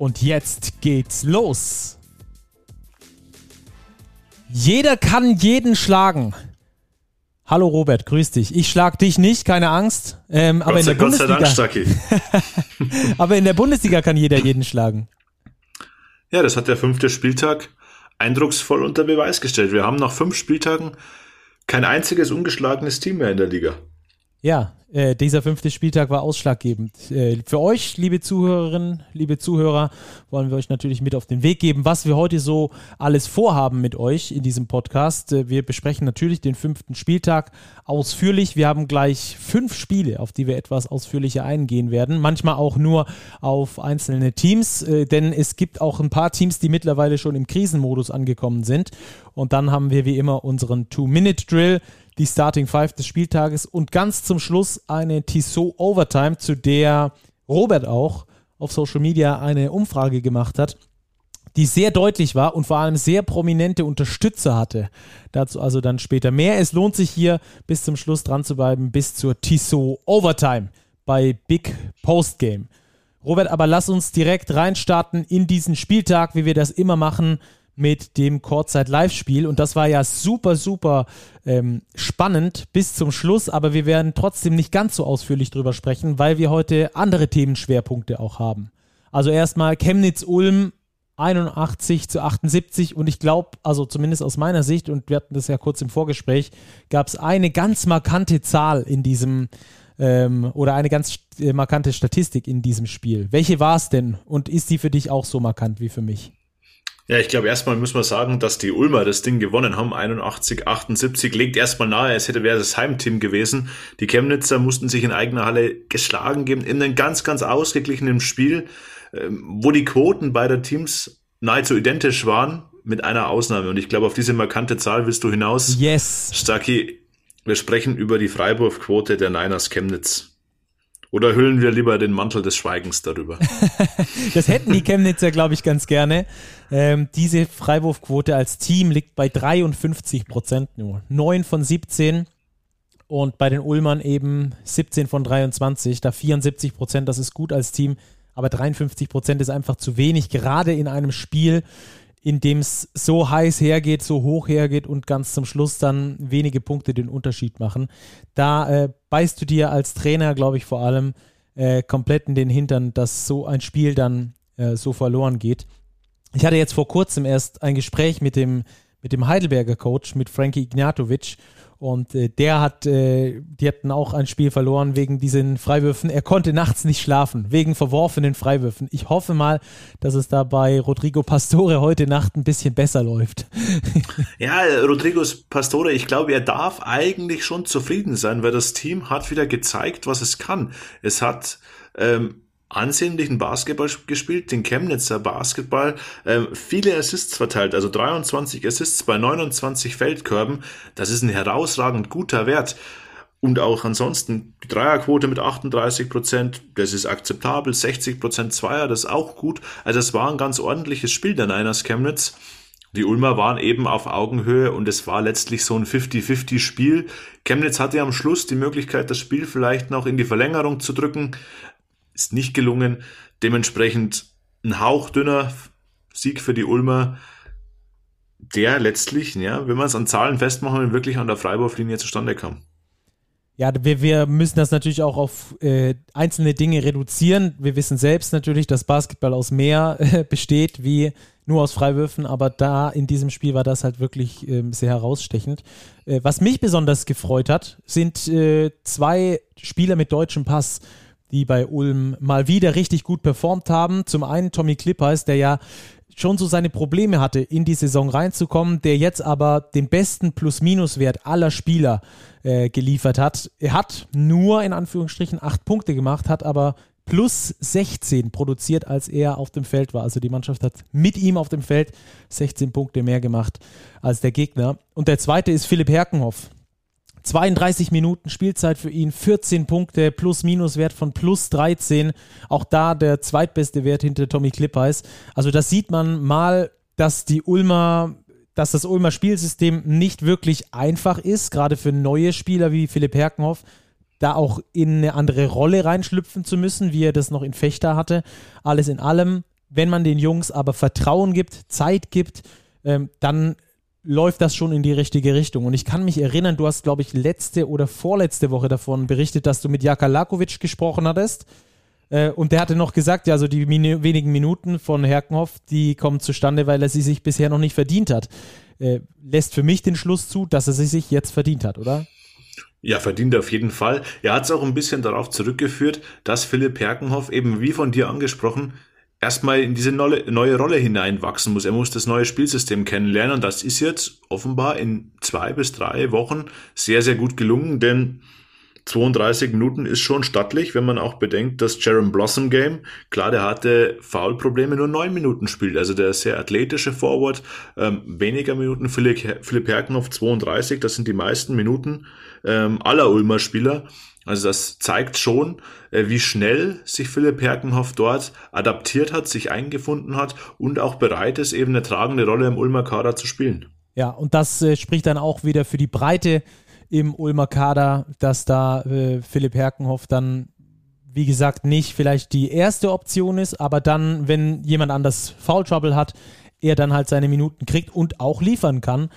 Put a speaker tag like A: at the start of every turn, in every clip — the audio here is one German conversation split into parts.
A: Und jetzt geht's los. Jeder kann jeden schlagen. Hallo Robert, grüß dich. Ich schlag dich nicht, keine Angst. Ähm, aber, in der Gott Bundesliga, aber in der Bundesliga kann jeder jeden schlagen.
B: Ja, das hat der fünfte Spieltag eindrucksvoll unter Beweis gestellt. Wir haben nach fünf Spieltagen kein einziges ungeschlagenes Team mehr in der Liga.
A: Ja, äh, dieser fünfte Spieltag war ausschlaggebend. Äh, für euch, liebe Zuhörerinnen, liebe Zuhörer, wollen wir euch natürlich mit auf den Weg geben, was wir heute so alles vorhaben mit euch in diesem Podcast. Äh, wir besprechen natürlich den fünften Spieltag ausführlich. Wir haben gleich fünf Spiele, auf die wir etwas ausführlicher eingehen werden. Manchmal auch nur auf einzelne Teams, äh, denn es gibt auch ein paar Teams, die mittlerweile schon im Krisenmodus angekommen sind. Und dann haben wir wie immer unseren Two-Minute-Drill die Starting Five des Spieltages und ganz zum Schluss eine Tissot Overtime, zu der Robert auch auf Social Media eine Umfrage gemacht hat, die sehr deutlich war und vor allem sehr prominente Unterstützer hatte. Dazu also dann später mehr. Es lohnt sich hier bis zum Schluss dran zu bleiben, bis zur Tissot Overtime bei Big Post Game. Robert, aber lass uns direkt reinstarten in diesen Spieltag, wie wir das immer machen mit dem Kurzzeit-Live-Spiel. Und das war ja super, super ähm, spannend bis zum Schluss. Aber wir werden trotzdem nicht ganz so ausführlich drüber sprechen, weil wir heute andere Themenschwerpunkte auch haben. Also erstmal Chemnitz-Ulm 81 zu 78 und ich glaube, also zumindest aus meiner Sicht, und wir hatten das ja kurz im Vorgespräch, gab es eine ganz markante Zahl in diesem ähm, oder eine ganz äh, markante Statistik in diesem Spiel. Welche war es denn und ist die für dich auch so markant wie für mich?
B: Ja, ich glaube, erstmal muss man sagen, dass die Ulmer das Ding gewonnen haben. 81, 78 legt erstmal nahe, es hätte wäre das Heimteam gewesen. Die Chemnitzer mussten sich in eigener Halle geschlagen geben in einem ganz, ganz ausgeglichenen Spiel, ähm, wo die Quoten beider Teams nahezu identisch waren, mit einer Ausnahme. Und ich glaube, auf diese markante Zahl willst du hinaus.
A: Yes.
B: Staki, wir sprechen über die Freiwurfquote der Niners Chemnitz. Oder hüllen wir lieber den Mantel des Schweigens darüber?
A: das hätten die Chemnitzer, glaube ich, ganz gerne. Ähm, diese Freiwurfquote als Team liegt bei 53 Prozent nur. 9 von 17 und bei den Ulmern eben 17 von 23. Da 74 Prozent, das ist gut als Team, aber 53 Prozent ist einfach zu wenig, gerade in einem Spiel, in dem es so heiß hergeht, so hoch hergeht und ganz zum Schluss dann wenige Punkte den Unterschied machen. Da äh, beißt du dir als Trainer, glaube ich, vor allem äh, komplett in den Hintern, dass so ein Spiel dann äh, so verloren geht. Ich hatte jetzt vor kurzem erst ein Gespräch mit dem, mit dem Heidelberger Coach, mit Frankie Ignatovic und äh, der hat, äh, die hatten auch ein Spiel verloren wegen diesen Freiwürfen. Er konnte nachts nicht schlafen, wegen verworfenen Freiwürfen. Ich hoffe mal, dass es da bei Rodrigo Pastore heute Nacht ein bisschen besser läuft.
B: ja, Rodrigo Pastore, ich glaube, er darf eigentlich schon zufrieden sein, weil das Team hat wieder gezeigt, was es kann. Es hat ähm, ansehnlichen Basketball gespielt, den Chemnitzer Basketball, ähm, viele Assists verteilt, also 23 Assists bei 29 Feldkörben, das ist ein herausragend guter Wert. Und auch ansonsten die Dreierquote mit 38 Prozent, das ist akzeptabel, 60 Prozent Zweier, das ist auch gut. Also es war ein ganz ordentliches Spiel der Niners Chemnitz. Die Ulmer waren eben auf Augenhöhe und es war letztlich so ein 50-50 Spiel. Chemnitz hatte am Schluss die Möglichkeit, das Spiel vielleicht noch in die Verlängerung zu drücken, ist nicht gelungen. Dementsprechend ein hauchdünner Sieg für die Ulmer, der letztlich, ja, wenn man es an Zahlen festmachen wirklich an der Freiwurflinie zustande kam.
A: Ja, wir, wir müssen das natürlich auch auf äh, einzelne Dinge reduzieren. Wir wissen selbst natürlich, dass Basketball aus mehr äh, besteht wie nur aus Freiwürfen, aber da in diesem Spiel war das halt wirklich äh, sehr herausstechend. Äh, was mich besonders gefreut hat, sind äh, zwei Spieler mit deutschem Pass die bei Ulm mal wieder richtig gut performt haben. Zum einen Tommy Klippers, der ja schon so seine Probleme hatte, in die Saison reinzukommen, der jetzt aber den besten Plus-Minus-Wert aller Spieler äh, geliefert hat. Er hat nur in Anführungsstrichen acht Punkte gemacht, hat aber plus 16 produziert, als er auf dem Feld war. Also die Mannschaft hat mit ihm auf dem Feld 16 Punkte mehr gemacht als der Gegner. Und der zweite ist Philipp Herkenhoff. 32 Minuten Spielzeit für ihn, 14 Punkte, Plus-Minus-Wert von plus 13. Auch da der zweitbeste Wert hinter Tommy Klippeis. Also das sieht man mal, dass die Ulmer, dass das Ulmer Spielsystem nicht wirklich einfach ist, gerade für neue Spieler wie Philipp Herkenhoff, da auch in eine andere Rolle reinschlüpfen zu müssen, wie er das noch in Fechter hatte. Alles in allem, wenn man den Jungs aber Vertrauen gibt, Zeit gibt, ähm, dann läuft das schon in die richtige Richtung. Und ich kann mich erinnern, du hast, glaube ich, letzte oder vorletzte Woche davon berichtet, dass du mit Jaka Lakovic gesprochen hattest. Äh, und der hatte noch gesagt, ja, also die min wenigen Minuten von Herkenhoff, die kommen zustande, weil er sie sich bisher noch nicht verdient hat. Äh, lässt für mich den Schluss zu, dass er sie sich jetzt verdient hat, oder?
B: Ja, verdient er auf jeden Fall. Er hat es auch ein bisschen darauf zurückgeführt, dass Philipp Herkenhoff eben wie von dir angesprochen erstmal in diese neue Rolle hineinwachsen muss. Er muss das neue Spielsystem kennenlernen und das ist jetzt offenbar in zwei bis drei Wochen sehr, sehr gut gelungen, denn 32 Minuten ist schon stattlich, wenn man auch bedenkt, dass Jaron Blossom Game, klar, der hatte Foulprobleme, nur neun Minuten spielt. Also der sehr athletische Forward, ähm, weniger Minuten. Philipp, Philipp Herkenhoff 32, das sind die meisten Minuten ähm, aller Ulmer Spieler. Also das zeigt schon, äh, wie schnell sich Philipp Herkenhoff dort adaptiert hat, sich eingefunden hat und auch bereit ist, eben eine tragende Rolle im Ulmer Kader zu spielen.
A: Ja, und das äh, spricht dann auch wieder für die Breite im Ulmer Kader, dass da äh, Philipp Herkenhoff dann, wie gesagt, nicht vielleicht die erste Option ist, aber dann, wenn jemand anders Foul Trouble hat, er dann halt seine Minuten kriegt und auch liefern kann.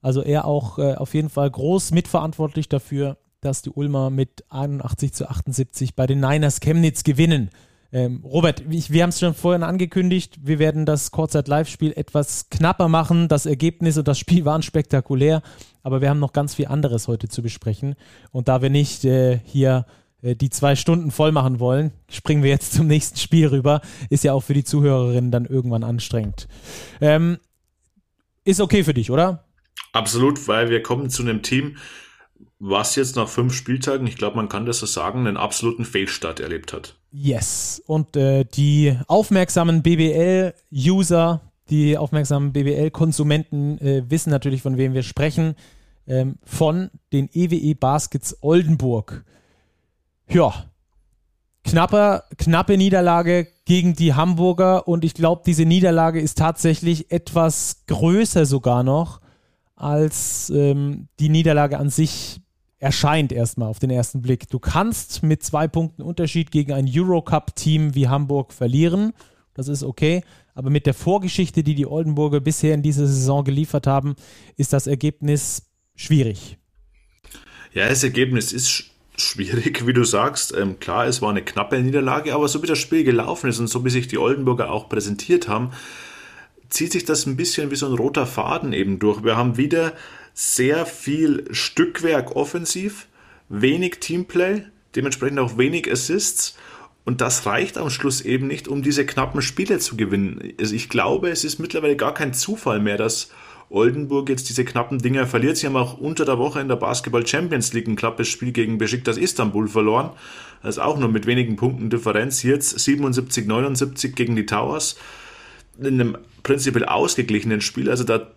A: Also er auch äh, auf jeden Fall groß mitverantwortlich dafür, dass die Ulmer mit 81 zu 78 bei den Niners Chemnitz gewinnen. Ähm, Robert, ich, wir haben es schon vorhin angekündigt, wir werden das Kurzzeit-Live-Spiel etwas knapper machen. Das Ergebnis und das Spiel waren spektakulär, aber wir haben noch ganz viel anderes heute zu besprechen. Und da wir nicht äh, hier äh, die zwei Stunden voll machen wollen, springen wir jetzt zum nächsten Spiel rüber. Ist ja auch für die Zuhörerinnen dann irgendwann anstrengend. Ähm, ist okay für dich, oder?
B: Absolut, weil wir kommen zu einem Team, was jetzt nach fünf Spieltagen, ich glaube, man kann das so sagen, einen absoluten Fehlstart erlebt hat.
A: Yes. Und äh, die aufmerksamen BBL-User, die aufmerksamen BBL-Konsumenten äh, wissen natürlich, von wem wir sprechen. Ähm, von den EWE e Baskets Oldenburg. Ja, knapper, knappe Niederlage gegen die Hamburger und ich glaube, diese Niederlage ist tatsächlich etwas größer sogar noch als ähm, die Niederlage an sich erscheint erstmal auf den ersten Blick. Du kannst mit zwei Punkten Unterschied gegen ein Eurocup-Team wie Hamburg verlieren. Das ist okay. Aber mit der Vorgeschichte, die die Oldenburger bisher in dieser Saison geliefert haben, ist das Ergebnis schwierig.
B: Ja, das Ergebnis ist schwierig, wie du sagst. Ähm, klar, es war eine knappe Niederlage, aber so wie das Spiel gelaufen ist und so wie sich die Oldenburger auch präsentiert haben, zieht sich das ein bisschen wie so ein roter Faden eben durch. Wir haben wieder sehr viel Stückwerk offensiv, wenig Teamplay, dementsprechend auch wenig Assists. Und das reicht am Schluss eben nicht, um diese knappen Spiele zu gewinnen. Also ich glaube, es ist mittlerweile gar kein Zufall mehr, dass Oldenburg jetzt diese knappen Dinger verliert. Sie haben auch unter der Woche in der Basketball Champions League ein knappes Spiel gegen Besiktas Istanbul verloren. Das ist auch nur mit wenigen Punkten Differenz. Jetzt 77, 79 gegen die Towers. In einem prinzipiell ausgeglichenen Spiel. Also da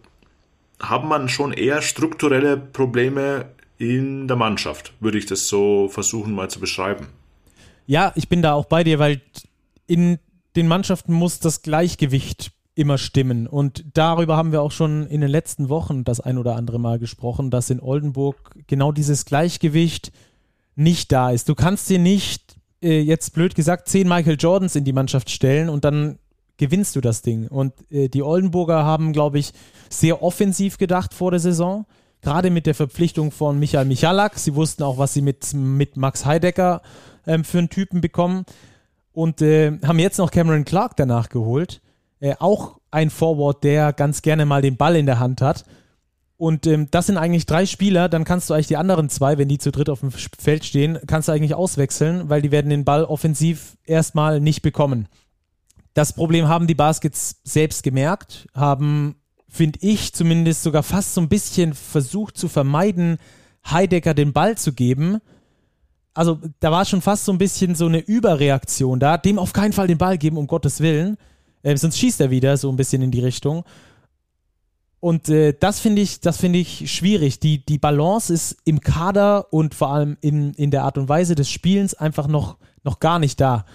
B: hat man schon eher strukturelle Probleme in der Mannschaft, würde ich das so versuchen mal zu beschreiben.
A: Ja, ich bin da auch bei dir, weil in den Mannschaften muss das Gleichgewicht immer stimmen. Und darüber haben wir auch schon in den letzten Wochen das ein oder andere Mal gesprochen, dass in Oldenburg genau dieses Gleichgewicht nicht da ist. Du kannst dir nicht, äh, jetzt blöd gesagt, zehn Michael Jordans in die Mannschaft stellen und dann gewinnst du das Ding. Und äh, die Oldenburger haben, glaube ich, sehr offensiv gedacht vor der Saison. Gerade mit der Verpflichtung von Michael Michalak. Sie wussten auch, was sie mit, mit Max Heidecker ähm, für einen Typen bekommen. Und äh, haben jetzt noch Cameron Clark danach geholt. Äh, auch ein Forward, der ganz gerne mal den Ball in der Hand hat. Und ähm, das sind eigentlich drei Spieler, dann kannst du eigentlich die anderen zwei, wenn die zu dritt auf dem Feld stehen, kannst du eigentlich auswechseln, weil die werden den Ball offensiv erstmal nicht bekommen. Das Problem haben die Baskets selbst gemerkt, haben, finde ich zumindest, sogar fast so ein bisschen versucht zu vermeiden, Heidecker den Ball zu geben. also da war schon fast so ein bisschen so eine Überreaktion da, dem auf keinen Fall den Ball geben, um Gottes Willen. Äh, sonst schießt er wieder so ein bisschen in die Richtung. Und äh, das finde ich, das ich schwierig. Die, die Balance ist im Kader und vor allem in, in der Art und Weise des Spielens einfach noch, noch gar nicht da.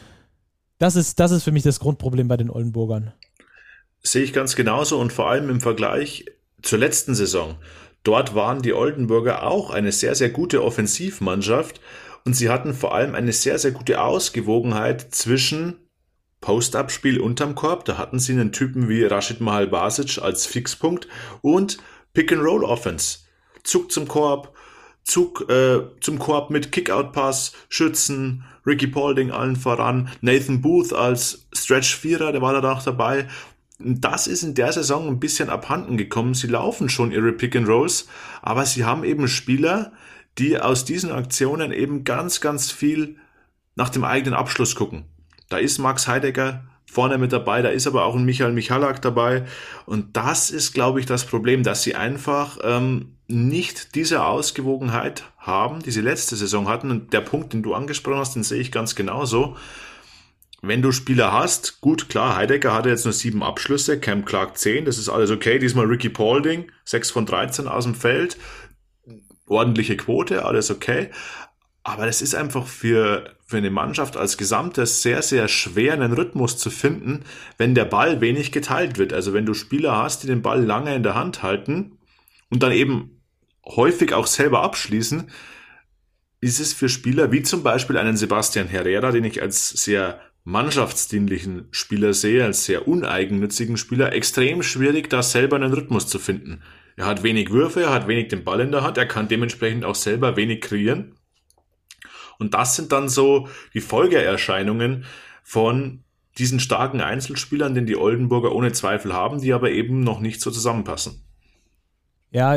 A: Das ist, das ist für mich das Grundproblem bei den Oldenburgern.
B: Sehe ich ganz genauso und vor allem im Vergleich zur letzten Saison. Dort waren die Oldenburger auch eine sehr, sehr gute Offensivmannschaft und sie hatten vor allem eine sehr, sehr gute Ausgewogenheit zwischen Post-Up-Spiel unterm Korb, da hatten sie einen Typen wie Rashid Mahal Basic als Fixpunkt und Pick-and-Roll-Offense. Zug zum Korb, Zug äh, zum Korb mit Kick-Out-Pass, Schützen, Ricky Paulding allen voran, Nathan Booth als Stretch-Vierer, der war da auch dabei das ist in der Saison ein bisschen abhanden gekommen. Sie laufen schon ihre Pick and Rolls, aber sie haben eben Spieler, die aus diesen Aktionen eben ganz, ganz viel nach dem eigenen Abschluss gucken. Da ist Max Heidegger vorne mit dabei, da ist aber auch ein Michael Michalak dabei. Und das ist, glaube ich, das Problem, dass sie einfach ähm, nicht diese Ausgewogenheit haben, die sie letzte Saison hatten. Und der Punkt, den du angesprochen hast, den sehe ich ganz genauso wenn du Spieler hast, gut, klar, Heidegger hatte jetzt nur sieben Abschlüsse, Cam Clark zehn, das ist alles okay. Diesmal Ricky Paulding, sechs von 13 aus dem Feld, ordentliche Quote, alles okay. Aber das ist einfach für, für eine Mannschaft als Gesamtes sehr, sehr schwer, einen Rhythmus zu finden, wenn der Ball wenig geteilt wird. Also wenn du Spieler hast, die den Ball lange in der Hand halten und dann eben häufig auch selber abschließen, ist es für Spieler wie zum Beispiel einen Sebastian Herrera, den ich als sehr mannschaftsdienlichen Spieler sehe, als sehr uneigennützigen Spieler, extrem schwierig, da selber einen Rhythmus zu finden. Er hat wenig Würfe, er hat wenig den Ball in der Hand, er kann dementsprechend auch selber wenig kreieren. Und das sind dann so die Folgeerscheinungen von diesen starken Einzelspielern, den die Oldenburger ohne Zweifel haben, die aber eben noch nicht so zusammenpassen.
A: Ja,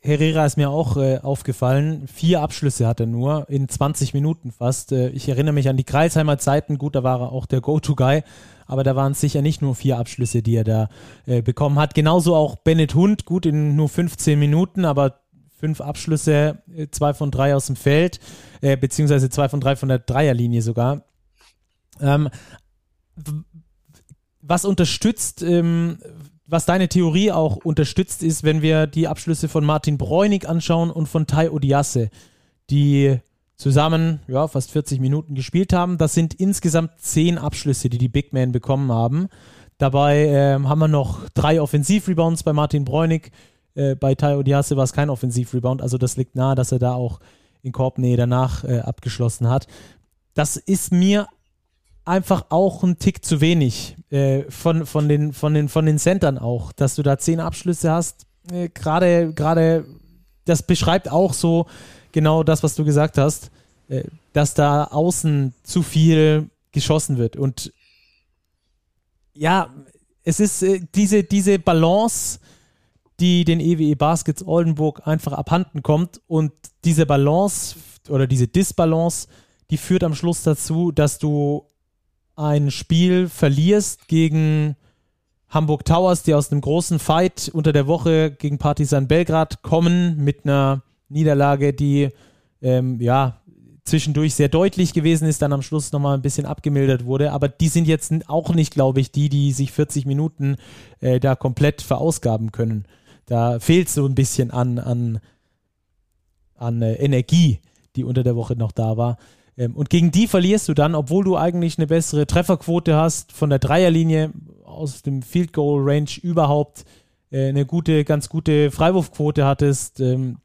A: Herrera ist mir auch äh, aufgefallen. Vier Abschlüsse hat er nur in 20 Minuten fast. Äh, ich erinnere mich an die Kreisheimer Zeiten. Gut, da war er auch der Go-To-Guy. Aber da waren es sicher nicht nur vier Abschlüsse, die er da äh, bekommen hat. Genauso auch Bennett Hund. Gut, in nur 15 Minuten, aber fünf Abschlüsse, äh, zwei von drei aus dem Feld, äh, beziehungsweise zwei von drei von der Dreierlinie sogar. Ähm, was unterstützt ähm, was deine Theorie auch unterstützt, ist, wenn wir die Abschlüsse von Martin Bräunig anschauen und von Tai Odiasse, die zusammen ja, fast 40 Minuten gespielt haben. Das sind insgesamt zehn Abschlüsse, die die Big Men bekommen haben. Dabei äh, haben wir noch drei Offensivrebounds bei Martin Bräunig. Äh, bei Tai Odiasse war es kein Offensivrebound, also das liegt nahe, dass er da auch in Korbnähe danach äh, abgeschlossen hat. Das ist mir einfach auch ein Tick zu wenig äh, von, von, den, von, den, von den Centern auch, dass du da zehn Abschlüsse hast. Äh, Gerade, gerade, das beschreibt auch so genau das, was du gesagt hast, äh, dass da außen zu viel geschossen wird. Und ja, es ist äh, diese, diese Balance, die den EWE e Baskets Oldenburg einfach abhanden kommt. Und diese Balance oder diese Disbalance, die führt am Schluss dazu, dass du ein Spiel verlierst gegen Hamburg Towers, die aus einem großen Fight unter der Woche gegen Partizan Belgrad kommen, mit einer Niederlage, die ähm, ja zwischendurch sehr deutlich gewesen ist, dann am Schluss nochmal ein bisschen abgemildert wurde. Aber die sind jetzt auch nicht, glaube ich, die, die sich 40 Minuten äh, da komplett verausgaben können. Da fehlt so ein bisschen an, an, an äh, Energie, die unter der Woche noch da war. Ähm, und gegen die verlierst du dann, obwohl du eigentlich eine bessere Trefferquote hast, von der Dreierlinie aus dem Field Goal Range überhaupt äh, eine gute, ganz gute Freiwurfquote hattest. Ähm,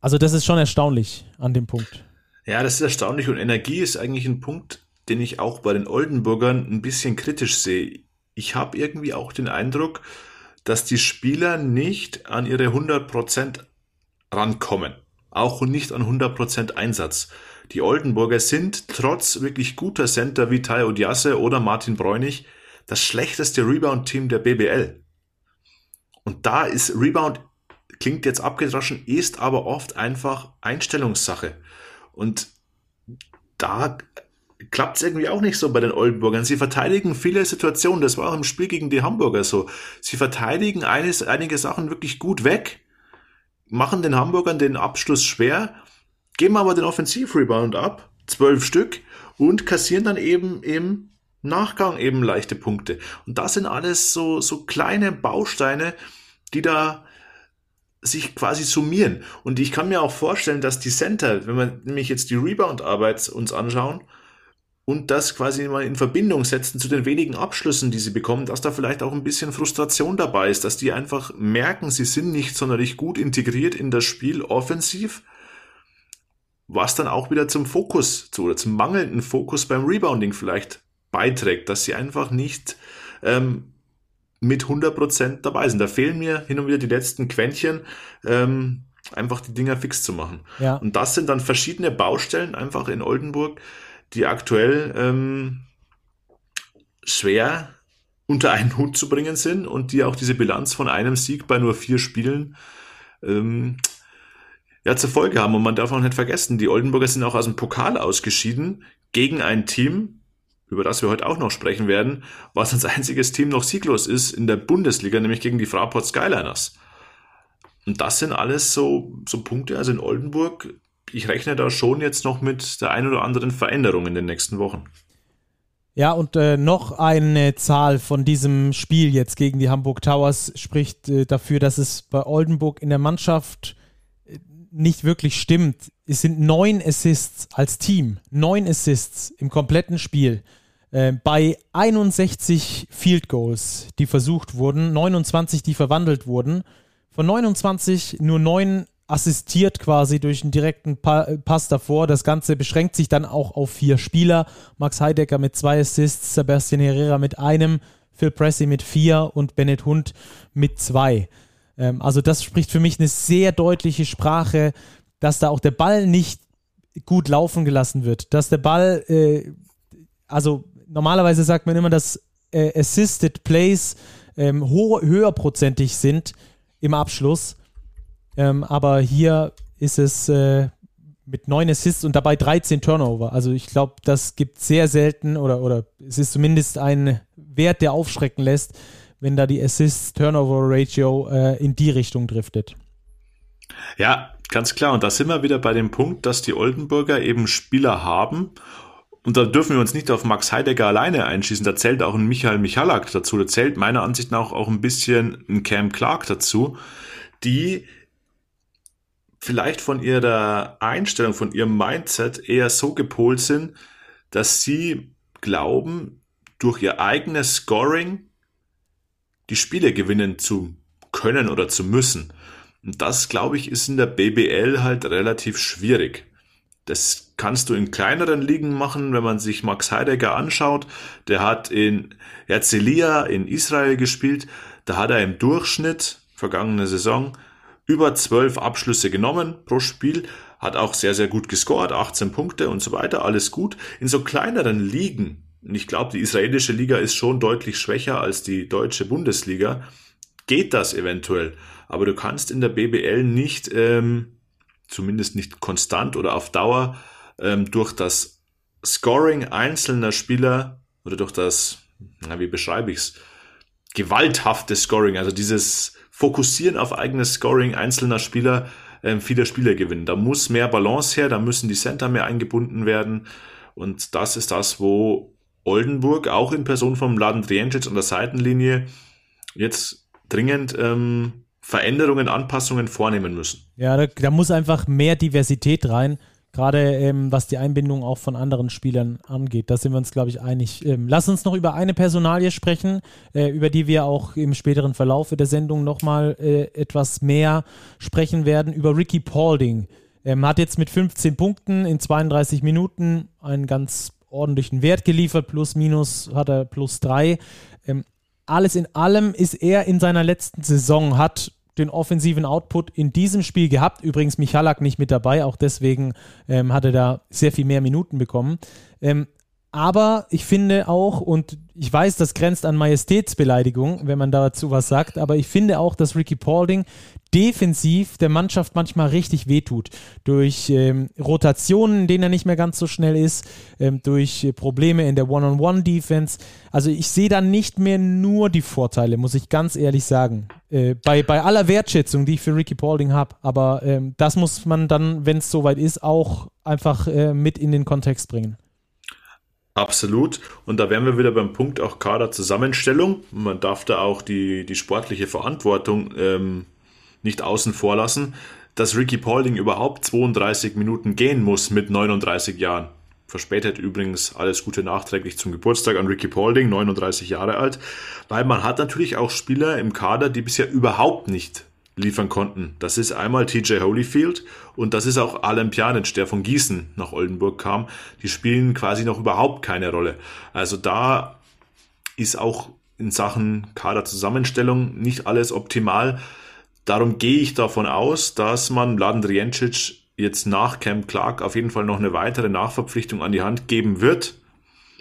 A: also das ist schon erstaunlich an dem Punkt.
B: Ja, das ist erstaunlich und Energie ist eigentlich ein Punkt, den ich auch bei den Oldenburgern ein bisschen kritisch sehe. Ich habe irgendwie auch den Eindruck, dass die Spieler nicht an ihre 100% rankommen. Auch nicht an 100% Einsatz. Die Oldenburger sind trotz wirklich guter Center wie Tai Odiasse oder Martin Bräunig das schlechteste Rebound-Team der BBL. Und da ist Rebound, klingt jetzt abgedroschen, ist aber oft einfach Einstellungssache. Und da klappt es irgendwie auch nicht so bei den Oldenburgern. Sie verteidigen viele Situationen, das war auch im Spiel gegen die Hamburger so. Sie verteidigen eines, einige Sachen wirklich gut weg, machen den Hamburgern den Abschluss schwer geben aber den Offensivrebound ab, zwölf Stück, und kassieren dann eben im Nachgang eben leichte Punkte. Und das sind alles so, so kleine Bausteine, die da sich quasi summieren. Und ich kann mir auch vorstellen, dass die Center, wenn wir nämlich jetzt die Rebound-Arbeit uns anschauen und das quasi mal in Verbindung setzen zu den wenigen Abschlüssen, die sie bekommen, dass da vielleicht auch ein bisschen Frustration dabei ist, dass die einfach merken, sie sind nicht sonderlich gut integriert in das Spiel offensiv, was dann auch wieder zum Fokus zu, oder zum mangelnden Fokus beim Rebounding vielleicht beiträgt, dass sie einfach nicht ähm, mit 100% dabei sind. Da fehlen mir hin und wieder die letzten Quäntchen, ähm, einfach die Dinger fix zu machen. Ja. Und das sind dann verschiedene Baustellen einfach in Oldenburg, die aktuell ähm, schwer unter einen Hut zu bringen sind und die auch diese Bilanz von einem Sieg bei nur vier Spielen ähm, ja, zur Folge haben. Und man darf auch nicht vergessen, die Oldenburger sind auch aus dem Pokal ausgeschieden gegen ein Team, über das wir heute auch noch sprechen werden, was als einziges Team noch sieglos ist in der Bundesliga, nämlich gegen die Fraport Skyliners. Und das sind alles so, so Punkte, also in Oldenburg, ich rechne da schon jetzt noch mit der ein oder anderen Veränderung in den nächsten Wochen.
A: Ja, und äh, noch eine Zahl von diesem Spiel jetzt gegen die Hamburg Towers spricht äh, dafür, dass es bei Oldenburg in der Mannschaft äh, nicht wirklich stimmt. Es sind neun Assists als Team, neun Assists im kompletten Spiel. Äh, bei 61 Field Goals, die versucht wurden, 29, die verwandelt wurden, von 29 nur 9 assistiert quasi durch einen direkten pa Pass davor. Das Ganze beschränkt sich dann auch auf vier Spieler. Max Heidecker mit zwei Assists, Sebastian Herrera mit einem, Phil Pressey mit vier und Bennett Hund mit zwei. Ähm, also das spricht für mich eine sehr deutliche Sprache, dass da auch der Ball nicht gut laufen gelassen wird, dass der Ball, äh, also normalerweise sagt man immer, dass äh, Assisted Plays ähm, höherprozentig sind im Abschluss. Ähm, aber hier ist es äh, mit neun Assists und dabei 13 Turnover. Also ich glaube, das gibt sehr selten oder, oder es ist zumindest ein Wert, der aufschrecken lässt, wenn da die Assist-Turnover-Ratio äh, in die Richtung driftet.
B: Ja, ganz klar. Und da sind wir wieder bei dem Punkt, dass die Oldenburger eben Spieler haben und da dürfen wir uns nicht auf Max Heidegger alleine einschießen. Da zählt auch ein Michael Michalak dazu. Da zählt meiner Ansicht nach auch ein bisschen ein Cam Clark dazu, die vielleicht von ihrer Einstellung, von ihrem Mindset eher so gepolt sind, dass sie glauben, durch ihr eigenes Scoring die Spiele gewinnen zu können oder zu müssen. Und das, glaube ich, ist in der BBL halt relativ schwierig. Das kannst du in kleineren Ligen machen, wenn man sich Max Heidegger anschaut. Der hat in Herzliya in Israel gespielt. Da hat er im Durchschnitt vergangene Saison über zwölf Abschlüsse genommen pro Spiel, hat auch sehr, sehr gut gescored, 18 Punkte und so weiter, alles gut. In so kleineren Ligen, und ich glaube, die israelische Liga ist schon deutlich schwächer als die deutsche Bundesliga, geht das eventuell. Aber du kannst in der BBL nicht ähm, zumindest nicht konstant oder auf Dauer ähm, durch das Scoring einzelner Spieler oder durch das, na, wie beschreibe ich's, gewalthafte Scoring, also dieses Fokussieren auf eigenes Scoring einzelner Spieler, ähm, viele Spieler gewinnen. Da muss mehr Balance her, da müssen die Center mehr eingebunden werden und das ist das, wo Oldenburg auch in Person von Mladen Drijancic an der Seitenlinie jetzt dringend ähm, Veränderungen, Anpassungen vornehmen müssen.
A: Ja, da, da muss einfach mehr Diversität rein, gerade ähm, was die Einbindung auch von anderen Spielern angeht. Da sind wir uns, glaube ich, einig. Ähm, lass uns noch über eine Personalie sprechen, äh, über die wir auch im späteren Verlauf der Sendung nochmal äh, etwas mehr sprechen werden, über Ricky Paulding. Ähm, hat jetzt mit 15 Punkten in 32 Minuten einen ganz ordentlichen Wert geliefert, plus minus hat er plus drei. Ähm, alles in allem ist er in seiner letzten Saison, hat den offensiven Output in diesem Spiel gehabt. Übrigens Michalak nicht mit dabei, auch deswegen ähm, hat er da sehr viel mehr Minuten bekommen. Ähm, aber ich finde auch, und ich weiß, das grenzt an Majestätsbeleidigung, wenn man dazu was sagt, aber ich finde auch, dass Ricky Paulding defensiv der Mannschaft manchmal richtig wehtut. Durch ähm, Rotationen, in denen er nicht mehr ganz so schnell ist, ähm, durch äh, Probleme in der One-on-One-Defense. Also ich sehe da nicht mehr nur die Vorteile, muss ich ganz ehrlich sagen. Äh, bei, bei aller Wertschätzung, die ich für Ricky Paulding habe. Aber ähm, das muss man dann, wenn es soweit ist, auch einfach äh, mit in den Kontext bringen.
B: Absolut. Und da wären wir wieder beim Punkt auch Kaderzusammenstellung. Man darf da auch die, die sportliche Verantwortung ähm, nicht außen vor lassen, dass Ricky Paulding überhaupt 32 Minuten gehen muss mit 39 Jahren. Verspätet übrigens alles Gute nachträglich zum Geburtstag an Ricky Paulding, 39 Jahre alt, weil man hat natürlich auch Spieler im Kader, die bisher überhaupt nicht liefern konnten. Das ist einmal TJ Holyfield und das ist auch Alan Pjanic, der von Gießen nach Oldenburg kam. Die spielen quasi noch überhaupt keine Rolle. Also da ist auch in Sachen Kaderzusammenstellung nicht alles optimal. Darum gehe ich davon aus, dass man Mladen Driencic jetzt nach Camp Clark auf jeden Fall noch eine weitere Nachverpflichtung an die Hand geben wird.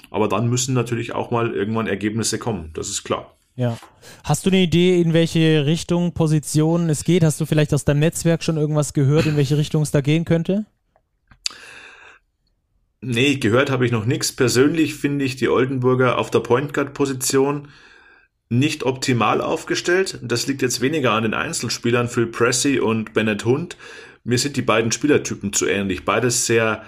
B: Aber dann müssen natürlich auch mal irgendwann Ergebnisse kommen. Das ist klar.
A: Ja. Hast du eine Idee, in welche Richtung, Position es geht? Hast du vielleicht aus deinem Netzwerk schon irgendwas gehört, in welche Richtung es da gehen könnte?
B: Nee, gehört habe ich noch nichts. Persönlich finde ich die Oldenburger auf der Point Guard Position nicht optimal aufgestellt. Das liegt jetzt weniger an den Einzelspielern Phil Pressey und Bennett Hund. Mir sind die beiden Spielertypen zu ähnlich. Beides sehr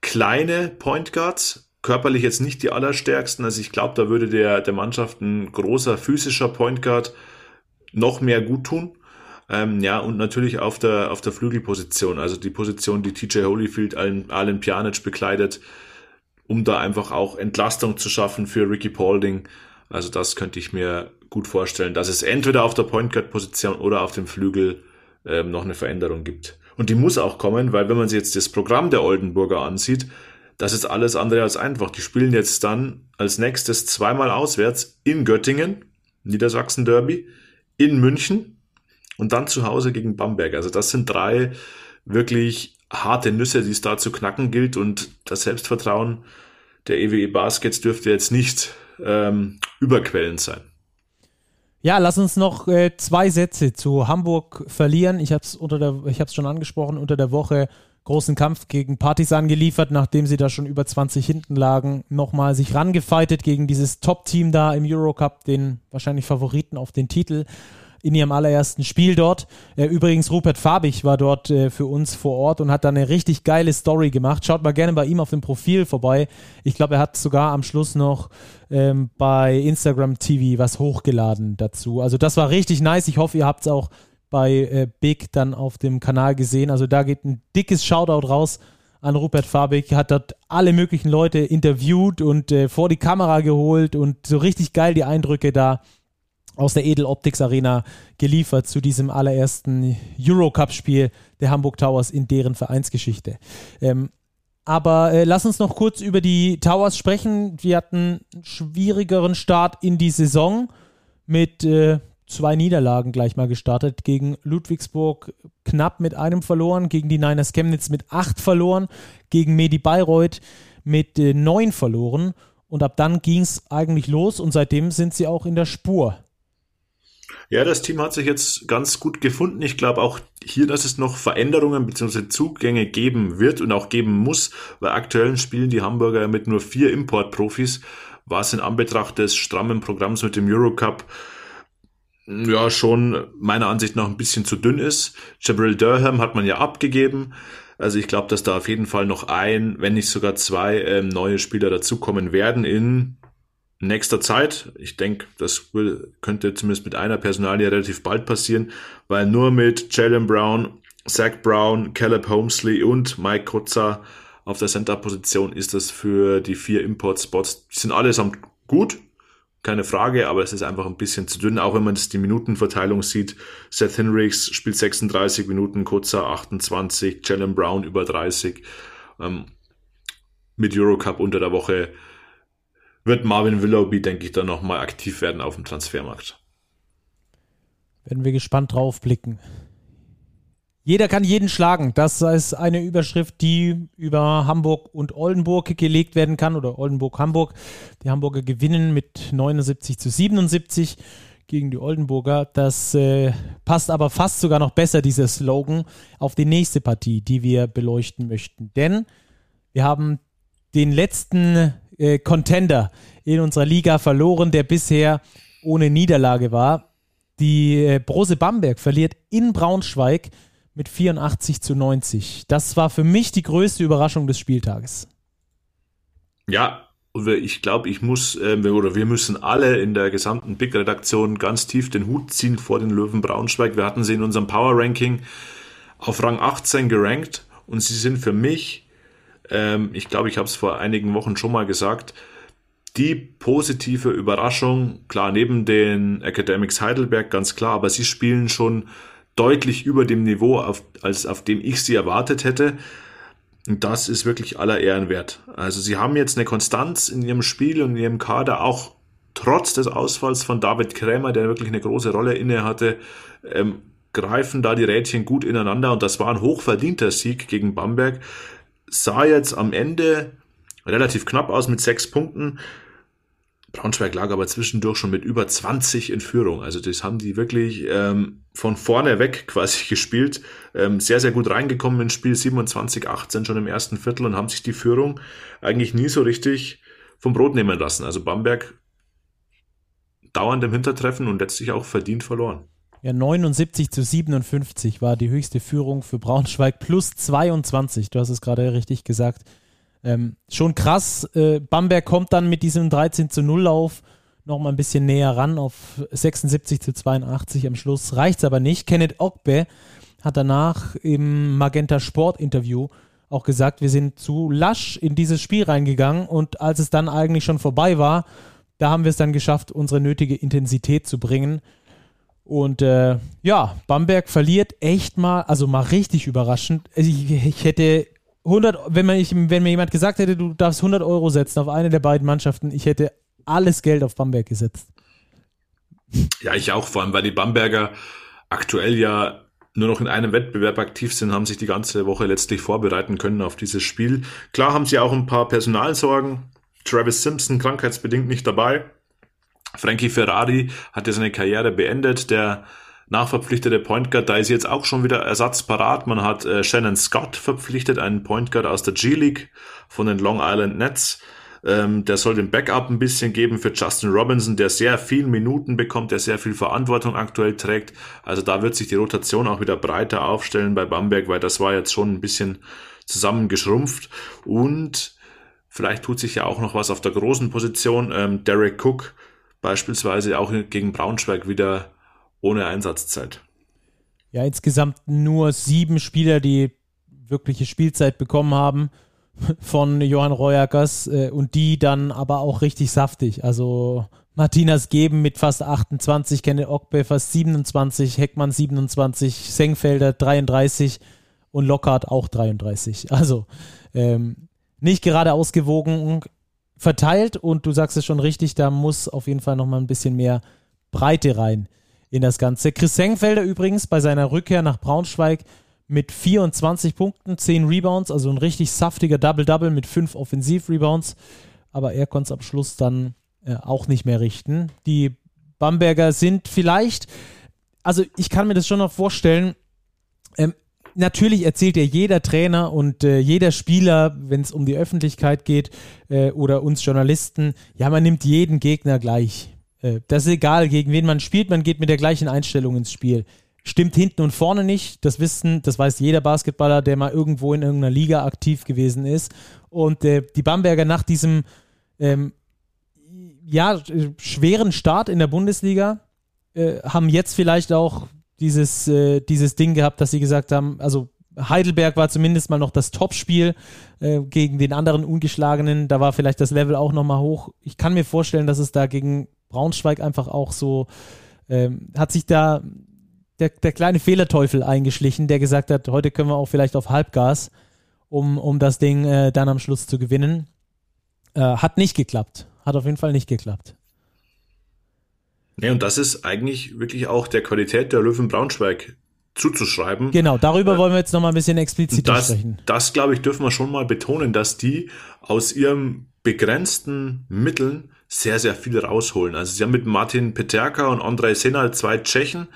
B: kleine Point Guards, körperlich jetzt nicht die allerstärksten. Also ich glaube, da würde der, der Mannschaft ein großer physischer Point Guard noch mehr gut tun. Ähm, ja, und natürlich auf der, auf der Flügelposition, also die Position, die TJ Holyfield, Alan, Alan Pjanic bekleidet, um da einfach auch Entlastung zu schaffen für Ricky Paulding also das könnte ich mir gut vorstellen, dass es entweder auf der Point Guard Position oder auf dem Flügel ähm, noch eine Veränderung gibt. Und die muss auch kommen, weil wenn man sich jetzt das Programm der Oldenburger ansieht, das ist alles andere als einfach. Die spielen jetzt dann als nächstes zweimal auswärts in Göttingen, Niedersachsen Derby, in München und dann zu Hause gegen Bamberg. Also das sind drei wirklich harte Nüsse, die es da zu knacken gilt und das Selbstvertrauen der EWE Baskets dürfte jetzt nicht ähm, überquellend sein.
A: Ja, lass uns noch äh, zwei Sätze zu Hamburg verlieren. Ich habe es unter der, ich habe es schon angesprochen, unter der Woche großen Kampf gegen Partisan geliefert, nachdem sie da schon über 20 hinten lagen, nochmal sich rangefeitet gegen dieses Top-Team da im Eurocup, den wahrscheinlich Favoriten auf den Titel in ihrem allerersten Spiel dort. Äh, übrigens, Rupert Fabich war dort äh, für uns vor Ort und hat da eine richtig geile Story gemacht. Schaut mal gerne bei ihm auf dem Profil vorbei. Ich glaube, er hat sogar am Schluss noch ähm, bei Instagram TV was hochgeladen dazu. Also das war richtig nice. Ich hoffe, ihr habt es auch bei äh, Big dann auf dem Kanal gesehen. Also da geht ein dickes Shoutout raus an Rupert Fabig, hat dort alle möglichen Leute interviewt und äh, vor die Kamera geholt und so richtig geil die Eindrücke da aus der Edel Optics Arena geliefert zu diesem allerersten Eurocup-Spiel der Hamburg Towers in deren Vereinsgeschichte. Ähm, aber äh, lass uns noch kurz über die Towers sprechen. Wir hatten einen schwierigeren Start in die Saison mit äh, zwei Niederlagen gleich mal gestartet. Gegen Ludwigsburg knapp mit einem verloren, gegen die Niners Chemnitz mit acht verloren, gegen Medi Bayreuth mit äh, neun verloren. Und ab dann ging es eigentlich los und seitdem sind sie auch in der Spur.
B: Ja, das Team hat sich jetzt ganz gut gefunden. Ich glaube auch hier, dass es noch Veränderungen bzw. Zugänge geben wird und auch geben muss, weil aktuell spielen die Hamburger mit nur vier Importprofis, was in Anbetracht des strammen Programms mit dem Eurocup ja schon meiner Ansicht nach ein bisschen zu dünn ist. Jabril Durham hat man ja abgegeben. Also ich glaube, dass da auf jeden Fall noch ein, wenn nicht sogar zwei ähm, neue Spieler dazukommen werden in nächster Zeit. Ich denke, das könnte zumindest mit einer Personalie relativ bald passieren, weil nur mit Jalen Brown, Zach Brown, Caleb Holmesley und Mike Kotzer auf der Center-Position ist das für die vier Import-Spots. Die sind allesamt gut, keine Frage, aber es ist einfach ein bisschen zu dünn, auch wenn man das die Minutenverteilung sieht. Seth Henricks spielt 36 Minuten, Kotzer 28, Jalen Brown über 30. Ähm, mit Eurocup unter der Woche wird Marvin Willoughby, denke ich, dann nochmal aktiv werden auf dem Transfermarkt.
A: Werden wir gespannt drauf blicken. Jeder kann jeden schlagen. Das ist eine Überschrift, die über Hamburg und Oldenburg gelegt werden kann oder Oldenburg-Hamburg. Die Hamburger gewinnen mit 79 zu 77 gegen die Oldenburger. Das äh, passt aber fast sogar noch besser, dieser Slogan, auf die nächste Partie, die wir beleuchten möchten. Denn wir haben den letzten äh, Contender in unserer Liga verloren, der bisher ohne Niederlage war. Die äh, Brose Bamberg verliert in Braunschweig mit 84 zu 90. Das war für mich die größte Überraschung des Spieltages.
B: Ja, ich glaube, ich muss, äh, oder wir müssen alle in der gesamten Big-Redaktion ganz tief den Hut ziehen vor den Löwen Braunschweig. Wir hatten sie in unserem Power-Ranking auf Rang 18 gerankt und sie sind für mich, ähm, ich glaube, ich habe es vor einigen Wochen schon mal gesagt, die positive Überraschung, klar, neben den Academics Heidelberg ganz klar, aber sie spielen schon deutlich über dem Niveau, auf, als auf dem ich sie erwartet hätte. Und das ist wirklich aller Ehren wert. Also sie haben jetzt eine Konstanz in ihrem Spiel und in ihrem Kader, auch trotz des Ausfalls von David Krämer, der wirklich eine große Rolle inne hatte, ähm, greifen da die Rädchen gut ineinander und das war ein hochverdienter Sieg gegen Bamberg. Sah jetzt am Ende relativ knapp aus mit sechs Punkten. Braunschweig lag aber zwischendurch schon mit über 20 in Führung. Also das haben die wirklich ähm, von vorne weg quasi gespielt. Ähm, sehr, sehr gut reingekommen ins Spiel 27, 18 schon im ersten Viertel und haben sich die Führung eigentlich nie so richtig vom Brot nehmen lassen. Also Bamberg dauernd im Hintertreffen und letztlich auch verdient verloren.
A: Ja, 79 zu 57 war die höchste Führung für Braunschweig plus 22. Du hast es gerade richtig gesagt. Ähm, schon krass. Äh, Bamberg kommt dann mit diesem 13 zu 0 Lauf noch mal ein bisschen näher ran auf 76 zu 82 am Schluss. Reicht's aber nicht. Kenneth Ogbe hat danach im Magenta Sport Interview auch gesagt, wir sind zu lasch in dieses Spiel reingegangen und als es dann eigentlich schon vorbei war, da haben wir es dann geschafft, unsere nötige Intensität zu bringen. Und äh, ja, Bamberg verliert echt mal, also mal richtig überraschend. Ich, ich hätte 100, wenn, man, ich, wenn mir jemand gesagt hätte, du darfst 100 Euro setzen auf eine der beiden Mannschaften, ich hätte alles Geld auf Bamberg gesetzt.
B: Ja, ich auch, vor allem, weil die Bamberger aktuell ja nur noch in einem Wettbewerb aktiv sind, haben sich die ganze Woche letztlich vorbereiten können auf dieses Spiel. Klar haben sie auch ein paar Personalsorgen. Travis Simpson krankheitsbedingt nicht dabei. Frankie Ferrari hat ja seine Karriere beendet. Der nachverpflichtete Point Guard, da ist jetzt auch schon wieder Ersatz parat. Man hat äh, Shannon Scott verpflichtet, einen Point Guard aus der G-League von den Long Island Nets. Ähm, der soll den Backup ein bisschen geben für Justin Robinson, der sehr viel Minuten bekommt, der sehr viel Verantwortung aktuell trägt. Also da wird sich die Rotation auch wieder breiter aufstellen bei Bamberg, weil das war jetzt schon ein bisschen zusammengeschrumpft. Und vielleicht tut sich ja auch noch was auf der großen Position. Ähm, Derek Cook beispielsweise auch gegen Braunschweig wieder ohne Einsatzzeit.
A: Ja, insgesamt nur sieben Spieler, die wirkliche Spielzeit bekommen haben von Johann Reuerkers äh, und die dann aber auch richtig saftig. Also Martinas Geben mit fast 28, Kenne Okbe fast 27, Heckmann 27, Sengfelder 33 und Lockhart auch 33. Also ähm, nicht gerade ausgewogen verteilt und du sagst es schon richtig, da muss auf jeden Fall nochmal ein bisschen mehr Breite rein in das Ganze. Chris Sengfelder übrigens bei seiner Rückkehr nach Braunschweig mit 24 Punkten, 10 Rebounds, also ein richtig saftiger Double-Double mit 5 Offensiv-Rebounds. Aber er konnte es am Schluss dann äh, auch nicht mehr richten. Die Bamberger sind vielleicht, also ich kann mir das schon noch vorstellen, ähm, natürlich erzählt ja jeder Trainer und äh, jeder Spieler, wenn es um die Öffentlichkeit geht äh, oder uns Journalisten, ja, man nimmt jeden Gegner gleich. Äh, das ist egal, gegen wen man spielt, man geht mit der gleichen Einstellung ins Spiel. Stimmt hinten und vorne nicht. Das wissen, das weiß jeder Basketballer, der mal irgendwo in irgendeiner Liga aktiv gewesen ist. Und äh, die Bamberger nach diesem ähm, ja, schweren Start in der Bundesliga äh, haben jetzt vielleicht auch dieses, äh, dieses Ding gehabt, dass sie gesagt haben, also Heidelberg war zumindest mal noch das Topspiel äh, gegen den anderen Ungeschlagenen. Da war vielleicht das Level auch nochmal hoch. Ich kann mir vorstellen, dass es da gegen Braunschweig einfach auch so, ähm, hat sich da der, der kleine Fehlerteufel eingeschlichen, der gesagt hat, heute können wir auch vielleicht auf Halbgas, um, um das Ding äh, dann am Schluss zu gewinnen. Äh, hat nicht geklappt. Hat auf jeden Fall nicht geklappt.
B: Nee, und das ist eigentlich wirklich auch der Qualität der Löwen Braunschweig zuzuschreiben.
A: Genau, darüber wollen wir jetzt nochmal ein bisschen expliziter
B: das,
A: sprechen.
B: Das, glaube ich, dürfen wir schon mal betonen, dass die aus ihrem begrenzten Mitteln sehr, sehr viel rausholen. Also sie haben mit Martin Peterka und Andrei Senal zwei Tschechen,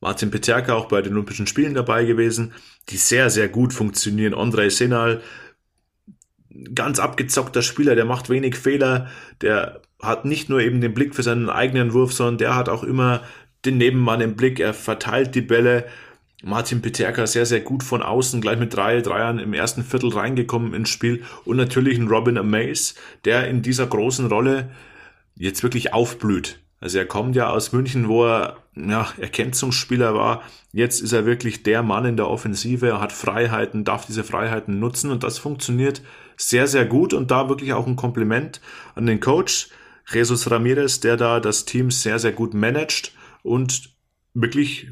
B: Martin Peterka auch bei den Olympischen Spielen dabei gewesen, die sehr, sehr gut funktionieren. Andrei Senal, ganz abgezockter Spieler, der macht wenig Fehler, der hat nicht nur eben den Blick für seinen eigenen Wurf, sondern der hat auch immer den Nebenmann im Blick, er verteilt die Bälle. Martin Peterka sehr, sehr gut von außen, gleich mit drei Dreiern im ersten Viertel reingekommen ins Spiel. Und natürlich ein Robin Amaze, der in dieser großen Rolle jetzt wirklich aufblüht. Also er kommt ja aus München, wo er ja, Erkennungsspieler war. Jetzt ist er wirklich der Mann in der Offensive. Er hat Freiheiten, darf diese Freiheiten nutzen und das funktioniert sehr, sehr gut und da wirklich auch ein Kompliment an den Coach Jesus Ramirez, der da das Team sehr, sehr gut managt und wirklich